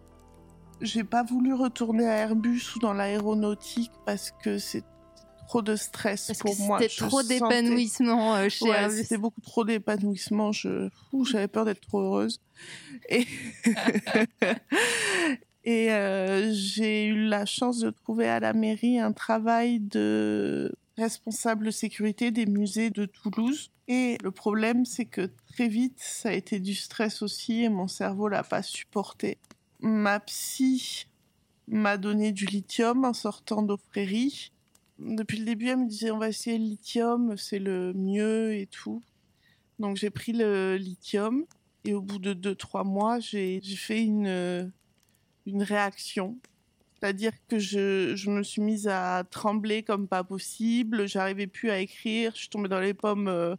J'ai pas voulu retourner à Airbus ou dans l'aéronautique parce que c'est trop de stress Parce pour que moi. c'était trop d'épanouissement euh, chez Ouais, c'était beaucoup trop d'épanouissement. Je, j'avais peur d'être trop heureuse. Et, et euh, j'ai eu la chance de trouver à la mairie un travail de responsable sécurité des musées de Toulouse. Et le problème, c'est que très vite, ça a été du stress aussi et mon cerveau l'a pas supporté. Ma psy m'a donné du lithium en sortant d'Offréry. Depuis le début, elle me disait on va essayer le lithium, c'est le mieux et tout. Donc j'ai pris le lithium et au bout de 2-3 mois, j'ai fait une, euh, une réaction. C'est-à-dire que je, je me suis mise à trembler comme pas possible, j'arrivais plus à écrire, je tombée dans les pommes euh,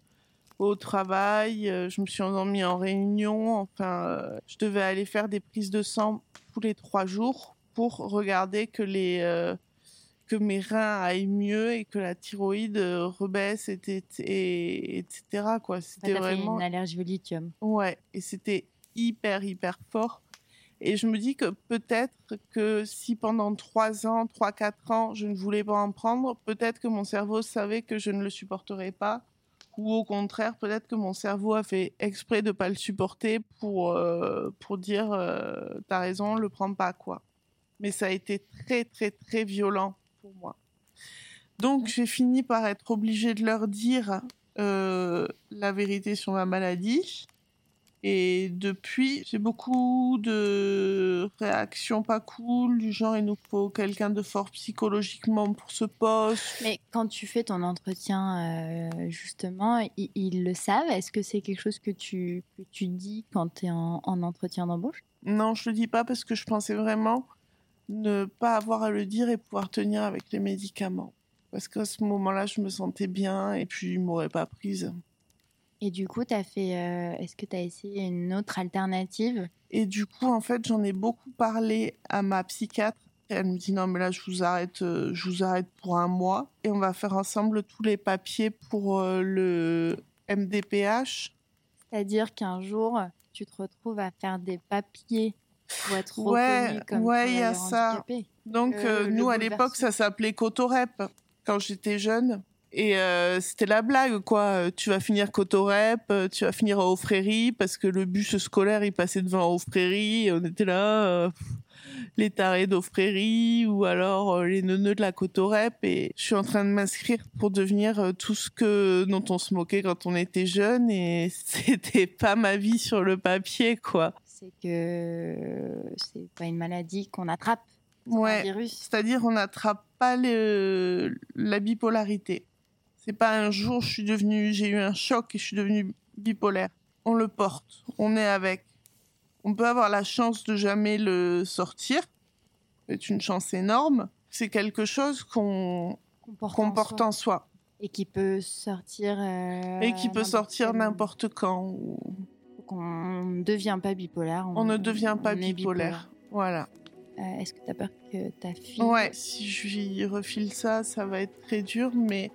au travail, euh, je me suis endormie en réunion, enfin, euh, je devais aller faire des prises de sang tous les trois jours pour regarder que les... que mes reins aillent mieux et que la thyroïde euh, rebaisse, et, et, et- etc. Quoi. Ouais, C'était vraiment... une allergie au lithium. Ouais, et c'était hyper, hyper fort. Et je me dis que peut-être que si pendant 3 ans, 3, 4 ans, je ne voulais pas en prendre, peut-être que mon cerveau savait que je ne le supporterais pas. Ou au contraire, peut-être que mon cerveau a fait exprès de pas le supporter pour, euh, pour dire euh, t'as raison, le prends pas, quoi. Mais ça a été très, très, très violent pour moi. Donc j'ai fini par être obligée de leur dire euh, la vérité sur ma maladie. Et depuis, j'ai beaucoup de réactions pas cool, du genre il nous faut quelqu'un de fort psychologiquement pour ce poste. Mais quand tu fais ton entretien, euh, justement, ils, le savent? Est-ce que c'est quelque chose que tu, que tu dis quand tu es en, en entretien d'embauche? Non, je le dis pas parce que je pensais vraiment ne pas avoir à le dire et pouvoir tenir avec les médicaments. Parce qu'à ce moment-là, je me sentais bien et puis ils m'auraient pas prise. Et du coup, as fait, euh, est-ce que tu as essayé une autre alternative? Et du coup, en fait, j'en ai beaucoup parlé à ma psychiatre. Elle me dit non, mais là, je vous arrête, euh, je vous arrête pour un mois et on va faire ensemble tous les papiers pour euh, le MDPH. C'est-à-dire qu'un jour, tu te retrouves à faire des papiers pour être Ouais, reconnu comme ouais, il y a ça. handicapé. Donc, Euh, euh, nous, à l'époque, ça s'appelait Cotorep quand j'étais jeune. Et euh, c'était la blague, quoi. Euh, Tu vas finir Cotorep, euh, tu vas finir à parce que le bus scolaire, il passait devant Offréry. Et on était là, euh, les tarés d'Offréry, ou alors les neuneux de la Cotorep. Et je suis en train de m'inscrire pour devenir tout ce que dont on se moquait quand on était jeune. Et c'était pas ma vie sur le papier, quoi. C'est que c'est pas une maladie qu'on attrape. Ouais. virus. C'est-à-dire, on n'attrape pas le, la bipolarité. C'est pas un jour, je suis devenue, j'ai eu un choc et je suis devenue bipolaire. On le porte, on est avec. On peut avoir la chance de jamais le sortir. C'est une chance énorme. C'est quelque chose qu'on porte en soi. en soi Et qui peut sortir. euh, et qui peut sortir n'importe quand. ou- qu'on ne devient pas bipolaire. On ne devient pas bipolaire. Voilà. Euh, Est-ce que tu as peur que ta fille. Ouais, si je lui refile ça, ça va être très dur, mais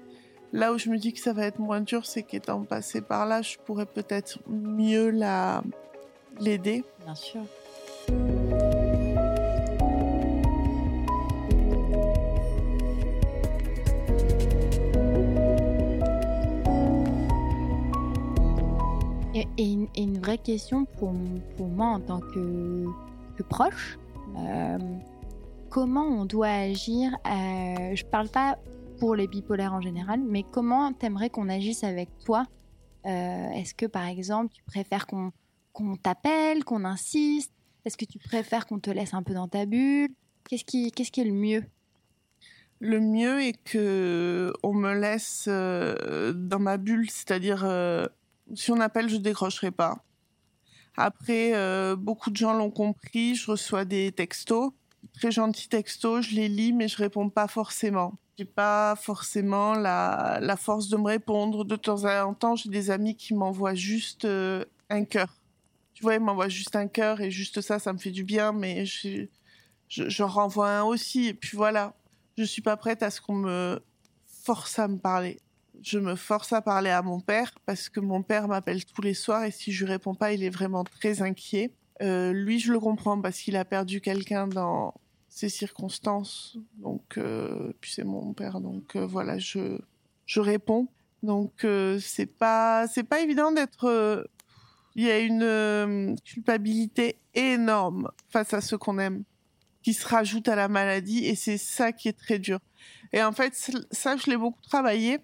là où je me dis que ça va être moins dur, c'est qu'étant passé par là, je pourrais peut-être mieux la l'aider. Bien sûr. Et, une, vraie question pour, moi en tant que, proche, euh, comment on doit agir euh, Je parle pas pour les bipolaires en général, mais comment t'aimerais qu'on agisse avec toi? Euh, Est-ce que, par exemple, tu préfères qu'on t'appelle, qu'on insiste? Est-ce que tu préfères qu'on te laisse un peu dans ta bulle? Qu'est-ce qui, est le mieux? Le mieux est que on me laisse euh, dans ma bulle, c'est-à-dire si on appelle, je décrocherai pas. Après, euh, beaucoup de gens l'ont compris. Je reçois des textos, très gentils textos. Je les lis, mais je réponds pas forcément. J'ai pas forcément la, la force de me répondre. De temps en temps, j'ai des amis qui m'envoient juste euh, un cœur. Tu vois, ils m'envoient juste un cœur et juste ça, ça me fait du bien. Mais je, je, renvoie un aussi. Et puis voilà, je suis pas prête à ce qu'on me force à me parler. Je me force à parler à mon père parce que mon père m'appelle tous les soirs et si je lui réponds pas, il est vraiment très inquiet. Euh, lui, je le comprends parce qu'il a perdu quelqu'un dans ces circonstances. Donc, euh, puis c'est mon père, donc euh, voilà, je je réponds. Donc c'est pas c'est pas évident d'être. Il y a une culpabilité énorme face à ce qu'on aime qui se rajoute à la maladie et c'est ça qui est très dur. Et en fait, ça, je l'ai beaucoup travaillé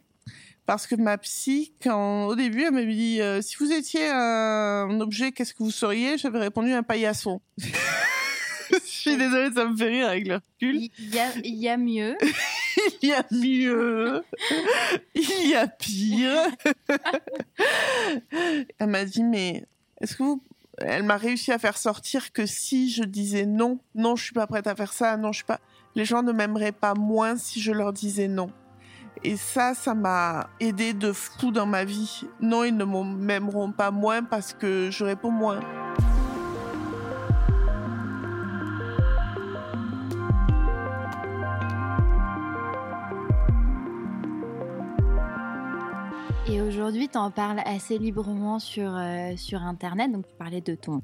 parce que ma psy, quand au début, elle m'avait dit euh, si vous étiez un objet, qu'est-ce que vous seriez? J'avais répondu un paillasson. je suis désolée, ça me fait rire avec le recul. Il y a, il y a mieux. Il y a mieux. Il y a pire. Elle m'a dit, mais est-ce que vous... Elle m'a réussi à faire sortir que si je disais non, non, je suis pas prête à faire ça, non, je suis pas... Les gens ne m'aimeraient pas moins si je leur disais non. Et ça, ça m'a aidé de fou dans ma vie. Non, ils ne m'aimeront pas moins parce que je réponds moins. Et aujourd'hui, tu en parles assez librement sur, euh, sur Internet. Donc, tu parlais de ton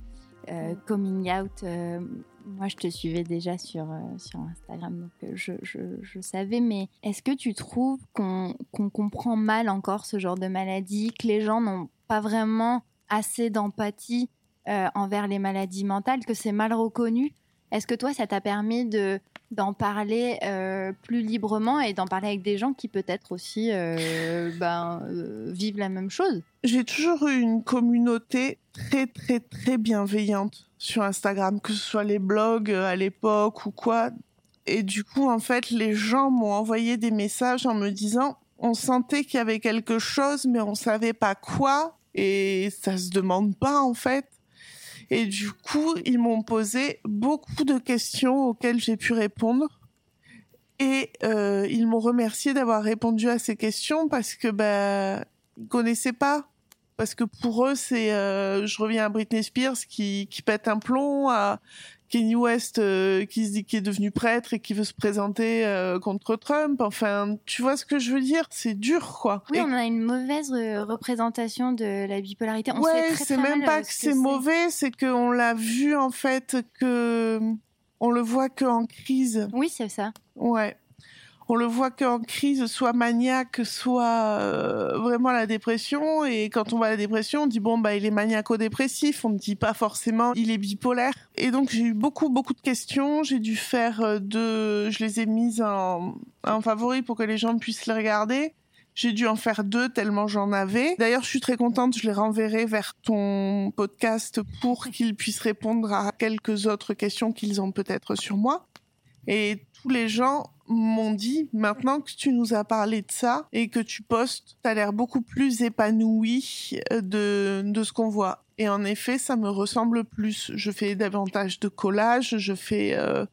euh, coming out. euh, moi, je te suivais déjà sur, euh, Instagram, donc euh, je, savais. Mais est-ce que tu trouves qu'on qu'on comprend mal encore ce genre de maladie, que les gens n'ont pas vraiment assez d'empathie euh, envers les maladies mentales, que c'est mal reconnu? Est-ce que toi, ça t'a permis de d'en parler euh, plus librement et d'en parler avec des gens qui peut-être aussi euh, ben, euh, vivent la même chose J'ai toujours eu une communauté très très très bienveillante sur Instagram, que ce soit les blogs à l'époque ou quoi. Et du coup, en fait, les gens m'ont envoyé des messages en me disant on sentait qu'il y avait quelque chose, mais on savait pas quoi. Et ça se demande pas, en fait. Et du coup, ils m'ont posé beaucoup de questions auxquelles j'ai pu répondre. Et euh, ils m'ont remercié d'avoir répondu à ces questions parce que ben ils connaissaient pas. Parce que pour eux, c'est, euh, je reviens à Britney Spears qui, qui pète un plomb, à Kanye West euh, qui se dit qu'il est devenu prêtre et qui veut se présenter euh, contre Trump. Enfin, tu vois ce que je veux dire? C'est dur, quoi. Oui, Et- on a une mauvaise euh, représentation de la bipolarité. On ouais, c'est même pas que ce c'est mauvais, c'est qu'on l'a vu en fait que on le voit que en crise. Oui, c'est ça. Ouais. On le voit qu'en crise, soit maniaque, soit euh, vraiment la dépression. Et quand on voit la dépression, on dit bon bah il est maniaco-dépressif. On ne dit pas forcément il est bipolaire. Et donc j'ai eu beaucoup beaucoup de questions. J'ai dû faire euh, deux. Je les ai mises en, en favori pour que les gens puissent les regarder. J'ai dû en faire deux tellement j'en avais. D'ailleurs, je suis très contente. Je les renverrai vers ton podcast pour qu'ils puissent répondre à quelques autres questions qu'ils ont peut-être sur moi. Et tous les gens m'ont dit, maintenant que tu nous as parlé de ça et que tu postes, t'as l'air beaucoup plus épanoui euh, de, de ce qu'on voit. Et en effet, ça me ressemble plus. Je fais davantage de collages, je fais... euh,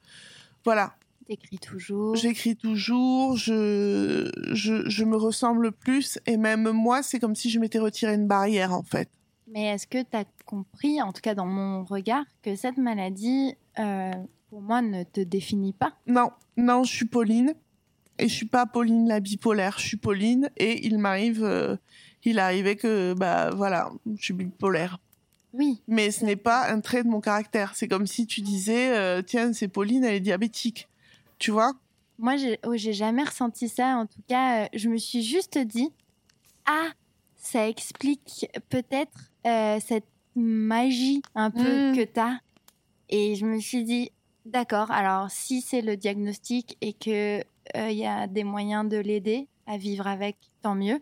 voilà, T'écris toujours. J'écris toujours, je, je, je me ressemble plus et même moi, c'est comme si je m'étais retiré une barrière en fait. Mais est-ce que tu as compris, en tout cas dans mon regard, que cette maladie, euh, pour moi, ne te définit pas Non, non, je suis Pauline et je suis pas Pauline la bipolaire, je suis Pauline et il m'arrive, euh, il arrivait que, bah voilà, je suis bipolaire. Oui. Mais ce n'est pas un trait de mon caractère. C'est comme si tu disais, euh, tiens, c'est Pauline, elle est diabétique. Tu vois? Moi, j'ai oh, jamais ressenti ça. En tout cas, euh, je me suis juste dit, ah, ça explique peut-être euh, cette magie un peu Mm. que tu as. Et je me suis dit, d'accord, alors si c'est le diagnostic et que euh, il y a des moyens de l'aider à vivre avec, tant mieux.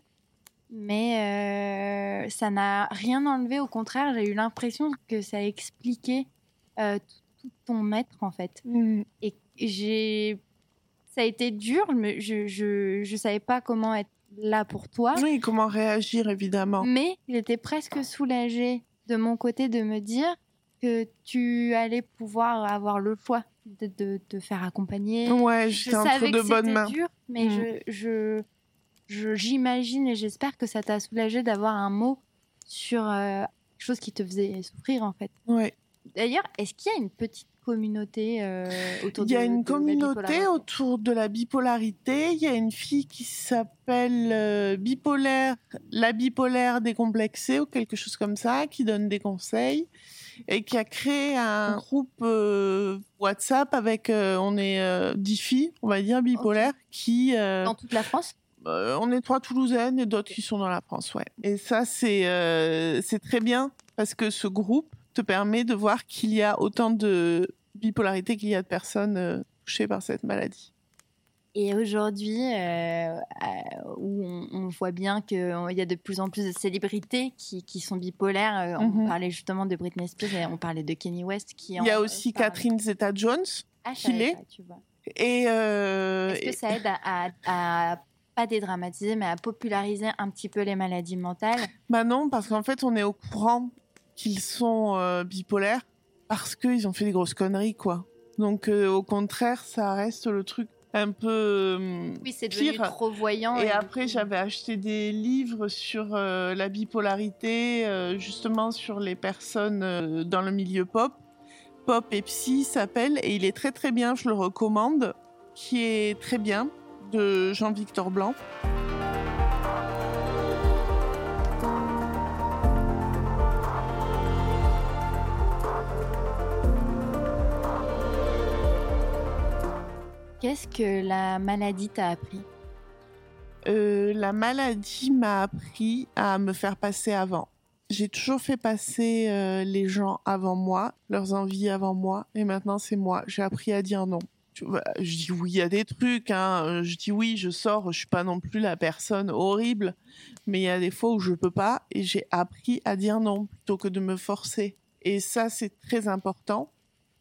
mais euh, ça n'a rien enlevé. Au contraire, j'ai eu l'impression que ça expliquait euh, tout, ton être en fait. Mm. Et j'ai, ça a été dur, mais je je je savais pas comment être là pour toi. Oui, comment réagir, évidemment. Mais j'étais presque soulagée de mon côté de me dire que tu allais pouvoir avoir le choix de de te faire accompagner. Ouais, j'étais entre de bonnes mains. dur, mais Mm. je, je, je- j'imagine et j'espère que ça t'a soulagé d'avoir un mot sur euh, quelque chose qui te faisait souffrir en fait. Ouais. D'ailleurs, est-ce qu'il y a une petite communauté euh, autour Il y a de- une de communauté autour de la bipolarité. Il y a une fille qui s'appelle euh, bipolaire, la bipolaire décomplexée ou quelque chose comme ça, qui donne des conseils et qui a créé un groupe euh, WhatsApp avec, euh, on est euh, 10 filles, on va dire, bipolaires, qui... euh, dans toute la France? euh, on est trois Toulousaines et d'autres qui sont dans la France, ouais. Et ça, c'est c'est très bien parce que ce groupe te permet de voir qu'il y a autant de bipolarité qu'il y a de personnes touchées par cette maladie. Et aujourd'hui, euh, euh, où on, on voit bien qu'il y a de plus en plus de célébrités qui, qui sont bipolaires, euh, on Mhm. parlait justement de Britney Spears et on parlait de Kenny West qui Il y a aussi. Catherine Zeta-Jones Ah, qui l'est. Et, euh, Est-ce que ça aide à, à, à pas dédramatiser, mais à populariser un petit peu les maladies mentales? Bah non, parce qu'en fait, on est au courant qu'ils sont euh, bipolaires parce qu'ils ont fait des grosses conneries, quoi. Donc, euh, au contraire, ça reste le truc un peu euh, Oui, c'est devenu pire. trop voyant. Et après, j'avais acheté des livres sur euh, la bipolarité, euh, justement sur les personnes euh, dans le milieu pop. Pop et Psy s'appelle, et il est très très bien, je le recommande, qui est très bien, de Jean-Victor Blanc. Qu'est-ce que la maladie t'a appris? Euh, la maladie m'a appris à me faire passer avant. J'ai toujours fait passer euh, les gens avant moi, leurs envies avant moi, et maintenant c'est moi. J'ai appris à dire non. Tu vois, je dis oui à des trucs, hein. euh, je dis oui, je sors, je suis pas non plus la personne horrible, mais il y a des fois où je peux pas, et j'ai appris à dire non plutôt que de me forcer. Et ça, c'est très important.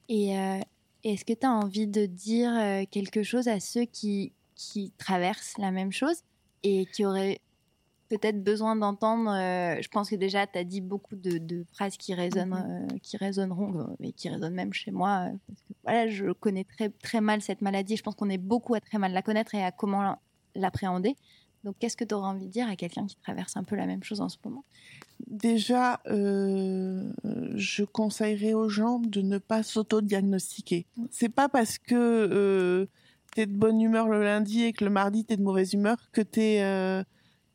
Et euh, est-ce que tu as envie de dire euh, quelque chose à ceux qui, qui traversent la même chose et qui auraient peut-être besoin d'entendre euh, Je pense que déjà, tu as dit beaucoup de, de phrases qui, résonnent, euh, qui résonneront, mais qui résonnent même chez moi. euh, parce que, voilà, je connais très, très mal cette maladie. Je pense qu'on est beaucoup à très mal la connaître et à comment l'appréhender. Donc, qu'est-ce que tu aurais envie de dire à quelqu'un qui traverse un peu la même chose en ce moment? Déjà, euh, je conseillerais aux gens de ne pas s'auto-diagnostiquer. C'est pas parce que euh, t'es de bonne humeur le lundi et que le mardi t'es de mauvaise humeur que t'es euh,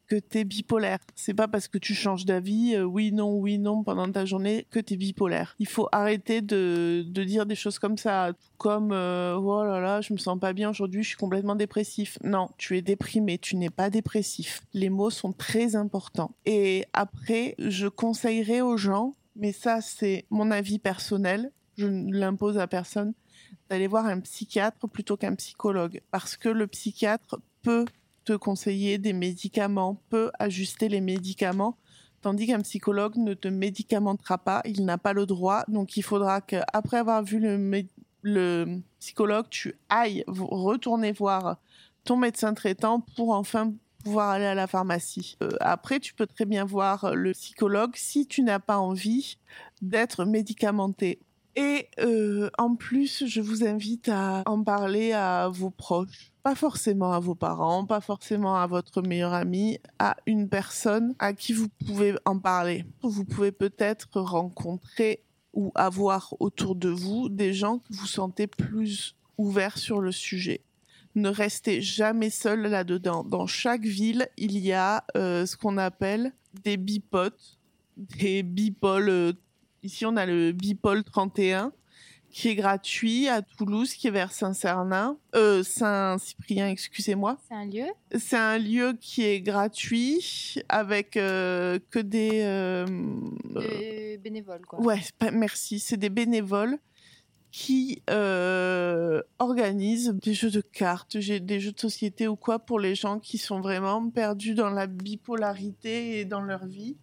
que t'es bipolaire. C'est pas parce que tu changes d'avis, euh, oui non oui non pendant ta journée que t'es bipolaire. Il faut arrêter de, de dire des choses comme ça, comme euh, oh là là je me sens pas bien aujourd'hui, je suis complètement dépressif. Non, tu es déprimé, tu n'es pas dépressif. Les mots sont très importants. Et après, je conseillerais aux gens, mais ça c'est mon avis personnel, je ne l'impose à personne, d'aller voir un psychiatre plutôt qu'un psychologue, parce que le psychiatre peut te conseiller des médicaments, peut ajuster les médicaments, tandis qu'un psychologue ne te médicamentera pas, il n'a pas le droit, donc il faudra qu'après avoir vu le, psychologue, tu ailles retourner voir ton médecin traitant pour enfin pouvoir aller à la pharmacie. Euh, après, tu peux très bien voir le psychologue si tu n'as pas envie d'être médicamenté. Et euh, en plus, je vous invite à en parler à vos proches. Pas forcément à vos parents, pas forcément à votre meilleur ami, à une personne à qui vous pouvez en parler. Vous pouvez peut-être rencontrer ou avoir autour de vous des gens que vous sentez plus ouverts sur le sujet. Ne restez jamais seul là-dedans. Dans chaque ville, il y a euh, ce qu'on appelle des bipotes, des bipoles. Euh, ici, on a le bipole 31 qui est gratuit à Toulouse, qui est vers Saint-Cernin, euh, Saint-Cyprien, excusez-moi. C'est un lieu? C'est un lieu qui est gratuit avec euh, que des euh, de bénévole, quoi. Ouais, pas- merci. C'est des bénévoles qui euh, organise des jeux de cartes, des jeux de société ou quoi pour les gens qui sont vraiment perdus dans la bipolarité et dans leur vie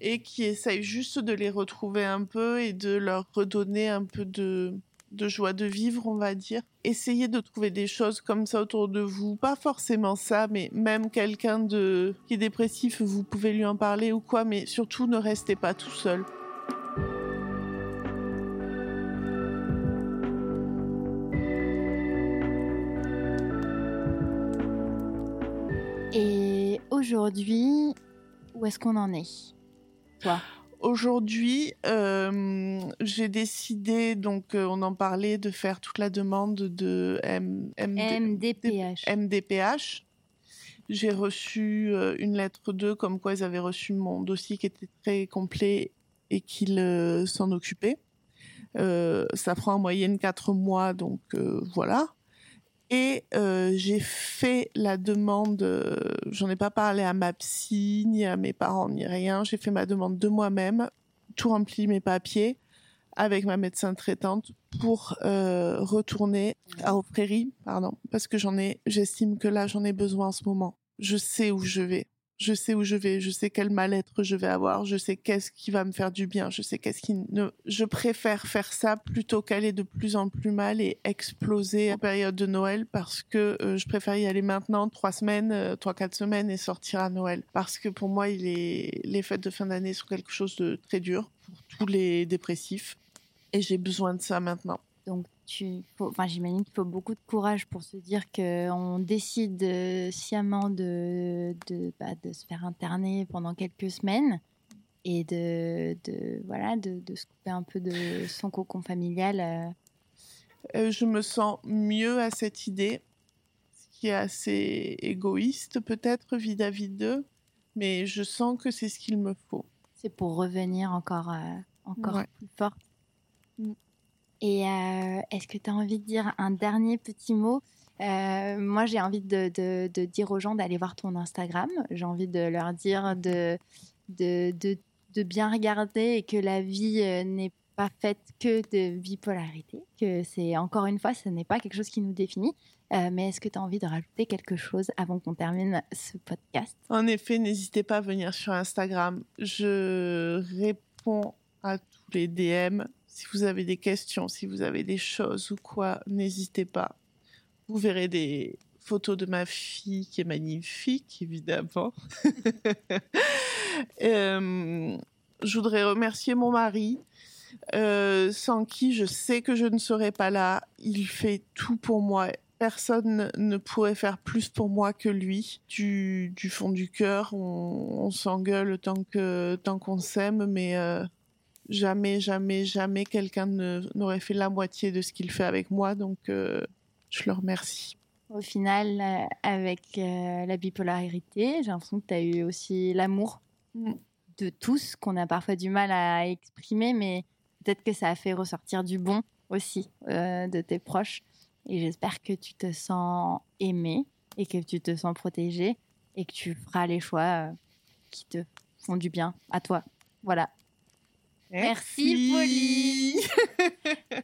et qui essayent juste de les retrouver un peu et de leur redonner un peu de, de joie de vivre, on va dire. Essayez de trouver des choses comme ça autour de vous, pas forcément ça, mais même quelqu'un de qui est dépressif, vous pouvez lui en parler ou quoi, mais surtout ne restez pas tout seul. Et aujourd'hui, où est-ce qu'on en est? Toi Aujourd'hui, euh, j'ai décidé, donc euh, on en parlait, de faire toute la demande de M- MD MDPH. MDPH. J'ai reçu euh, une lettre d'eux comme quoi ils avaient reçu mon dossier qui était très complet et qu'ils s'en occupaient. Ça prend en moyenne quatre mois, donc voilà. Et euh, j'ai fait la demande, euh, j'en ai pas parlé à ma psy, ni à mes parents, ni rien. J'ai fait ma demande de moi-même, tout rempli mes papiers avec ma médecin traitante pour euh, retourner à aux prairies, pardon, parce que j'en ai, j'estime que là j'en ai besoin en ce moment. Je sais où je vais, je sais où je vais, je sais quel mal-être je vais avoir, je sais qu'est-ce qui va me faire du bien, je sais qu'est-ce qui ne. Je préfère faire ça plutôt qu'aller de plus en plus mal et exploser en période de Noël parce que euh, je préfère y aller maintenant, trois semaines, euh, trois quatre semaines et sortir à Noël parce que pour moi il est les fêtes de fin d'année sont quelque chose de très dur pour tous les dépressifs et j'ai besoin de ça maintenant. Tu, faut- enfin, j'imagine qu'il faut beaucoup de courage pour se dire qu'on décide euh, sciemment de, de, bah, de se faire interner pendant quelques semaines et de, de, voilà, de, de se couper un peu de son cocon familial. euh. Euh, je me sens mieux à cette idée, ce qui est assez égoïste peut-être vis-à-vis d'eux, mais je sens que c'est ce qu'il me faut. C'est pour revenir encore, euh, encore Ouais. plus fort. Et euh, est-ce que tu as envie de dire un dernier petit mot? Euh, Moi, j'ai envie de, dire aux gens d'aller voir ton Instagram. J'ai envie de leur dire de, bien regarder et que la vie euh, n'est pas faite que de bipolarité, que c'est encore une fois, ce n'est pas quelque chose qui nous définit. Mais est-ce que tu as envie de rajouter quelque chose avant qu'on termine ce podcast? En effet, n'hésitez pas à venir sur Instagram. Je réponds à tous les DM. Si vous avez des questions, si vous avez des choses ou quoi, n'hésitez pas. Vous verrez des photos de ma fille qui est magnifique, évidemment. Euh, je voudrais remercier mon mari, euh, sans qui je sais que je ne serais pas là. Il fait tout pour moi. Personne ne pourrait faire plus pour moi que lui. Du, fond du cœur, on, s'engueule tant qu'on s'aime, mais euh, jamais, jamais, jamais quelqu'un n'aurait fait la moitié de ce qu'il fait avec moi. Donc, euh, je le remercie. Au final, euh, avec euh, la bipolarité, j'ai l'impression que tu as eu aussi l'amour Mm. de tous, qu'on a parfois du mal à exprimer, mais peut-être que ça a fait ressortir du bon aussi de tes proches. Et j'espère que tu te sens aimé et que tu te sens protégé et que tu feras les choix qui te font du bien à toi. Voilà. Merci, Pauline.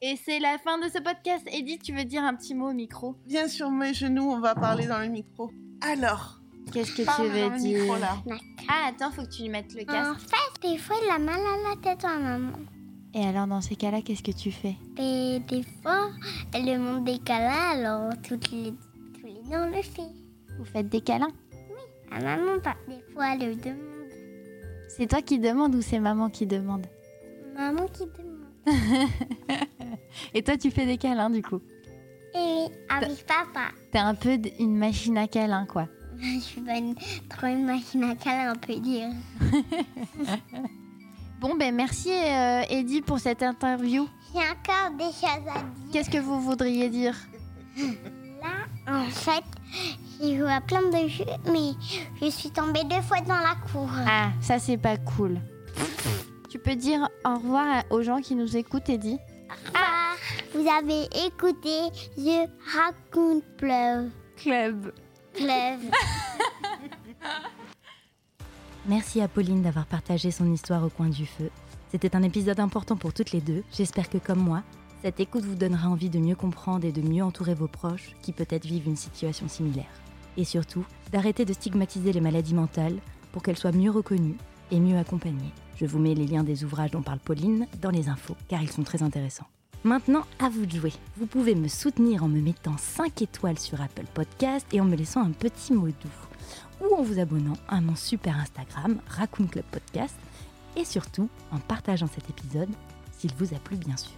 Et c'est la fin de ce podcast. Edith, tu veux dire un petit mot au micro? Bien sur mes genoux, on va parler dans le micro. Alors, Qu'est-ce que tu veux le dire? micro là. Ah, attends, faut que tu lui mettes le En casque. fait, des fois, il a mal à la tête à maman. Et alors, dans ces cas-là, qu'est-ce que tu fais? Et des fois, elle demande des câlins, alors toutes les, tous les deux, on le fait. Vous faites des câlins? À maman, pas des fois, elle le demande. C'est toi qui demande ou c'est maman qui demande Maman qui demande. Et toi, tu fais des câlins du coup Et oui, avec papa. T'es un peu une machine à câlins, quoi. Je suis pas une, trop une machine à câlin, on peut dire. Bon, ben merci euh, Eddie pour cette interview. J'ai encore des choses à dire. Qu'est-ce que vous voudriez dire? En fait, j'ai joué à plein de jeux, mais je suis tombée deux fois dans la cour. Ah, ça c'est pas cool. Tu peux dire au revoir aux gens qui nous écoutent, Eddie Ah, vous avez écouté The Raccoon Club. Club. Club. Merci à Pauline d'avoir partagé son histoire au coin du feu. C'était un épisode important pour toutes les deux. J'espère que comme moi, Cette écoute vous donnera envie de mieux comprendre et de mieux entourer vos proches qui peut-être vivent une situation similaire. Et surtout, d'arrêter de stigmatiser les maladies mentales pour qu'elles soient mieux reconnues et mieux accompagnées. Je vous mets les liens des ouvrages dont parle Pauline dans les infos car ils sont très intéressants. Maintenant, à vous de jouer. Vous pouvez me soutenir en me mettant 5 étoiles sur Apple Podcast et en me laissant un petit mot doux. Ou en vous abonnant à mon super Instagram, Raccoon Club Podcast. Et surtout, en partageant cet épisode, s'il vous a plu bien sûr.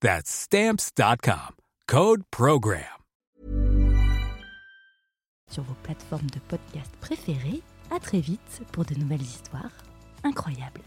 That's stamps.com. Code program. Sur vos plateformes de podcast préférées, à très vite pour de nouvelles histoires incroyables.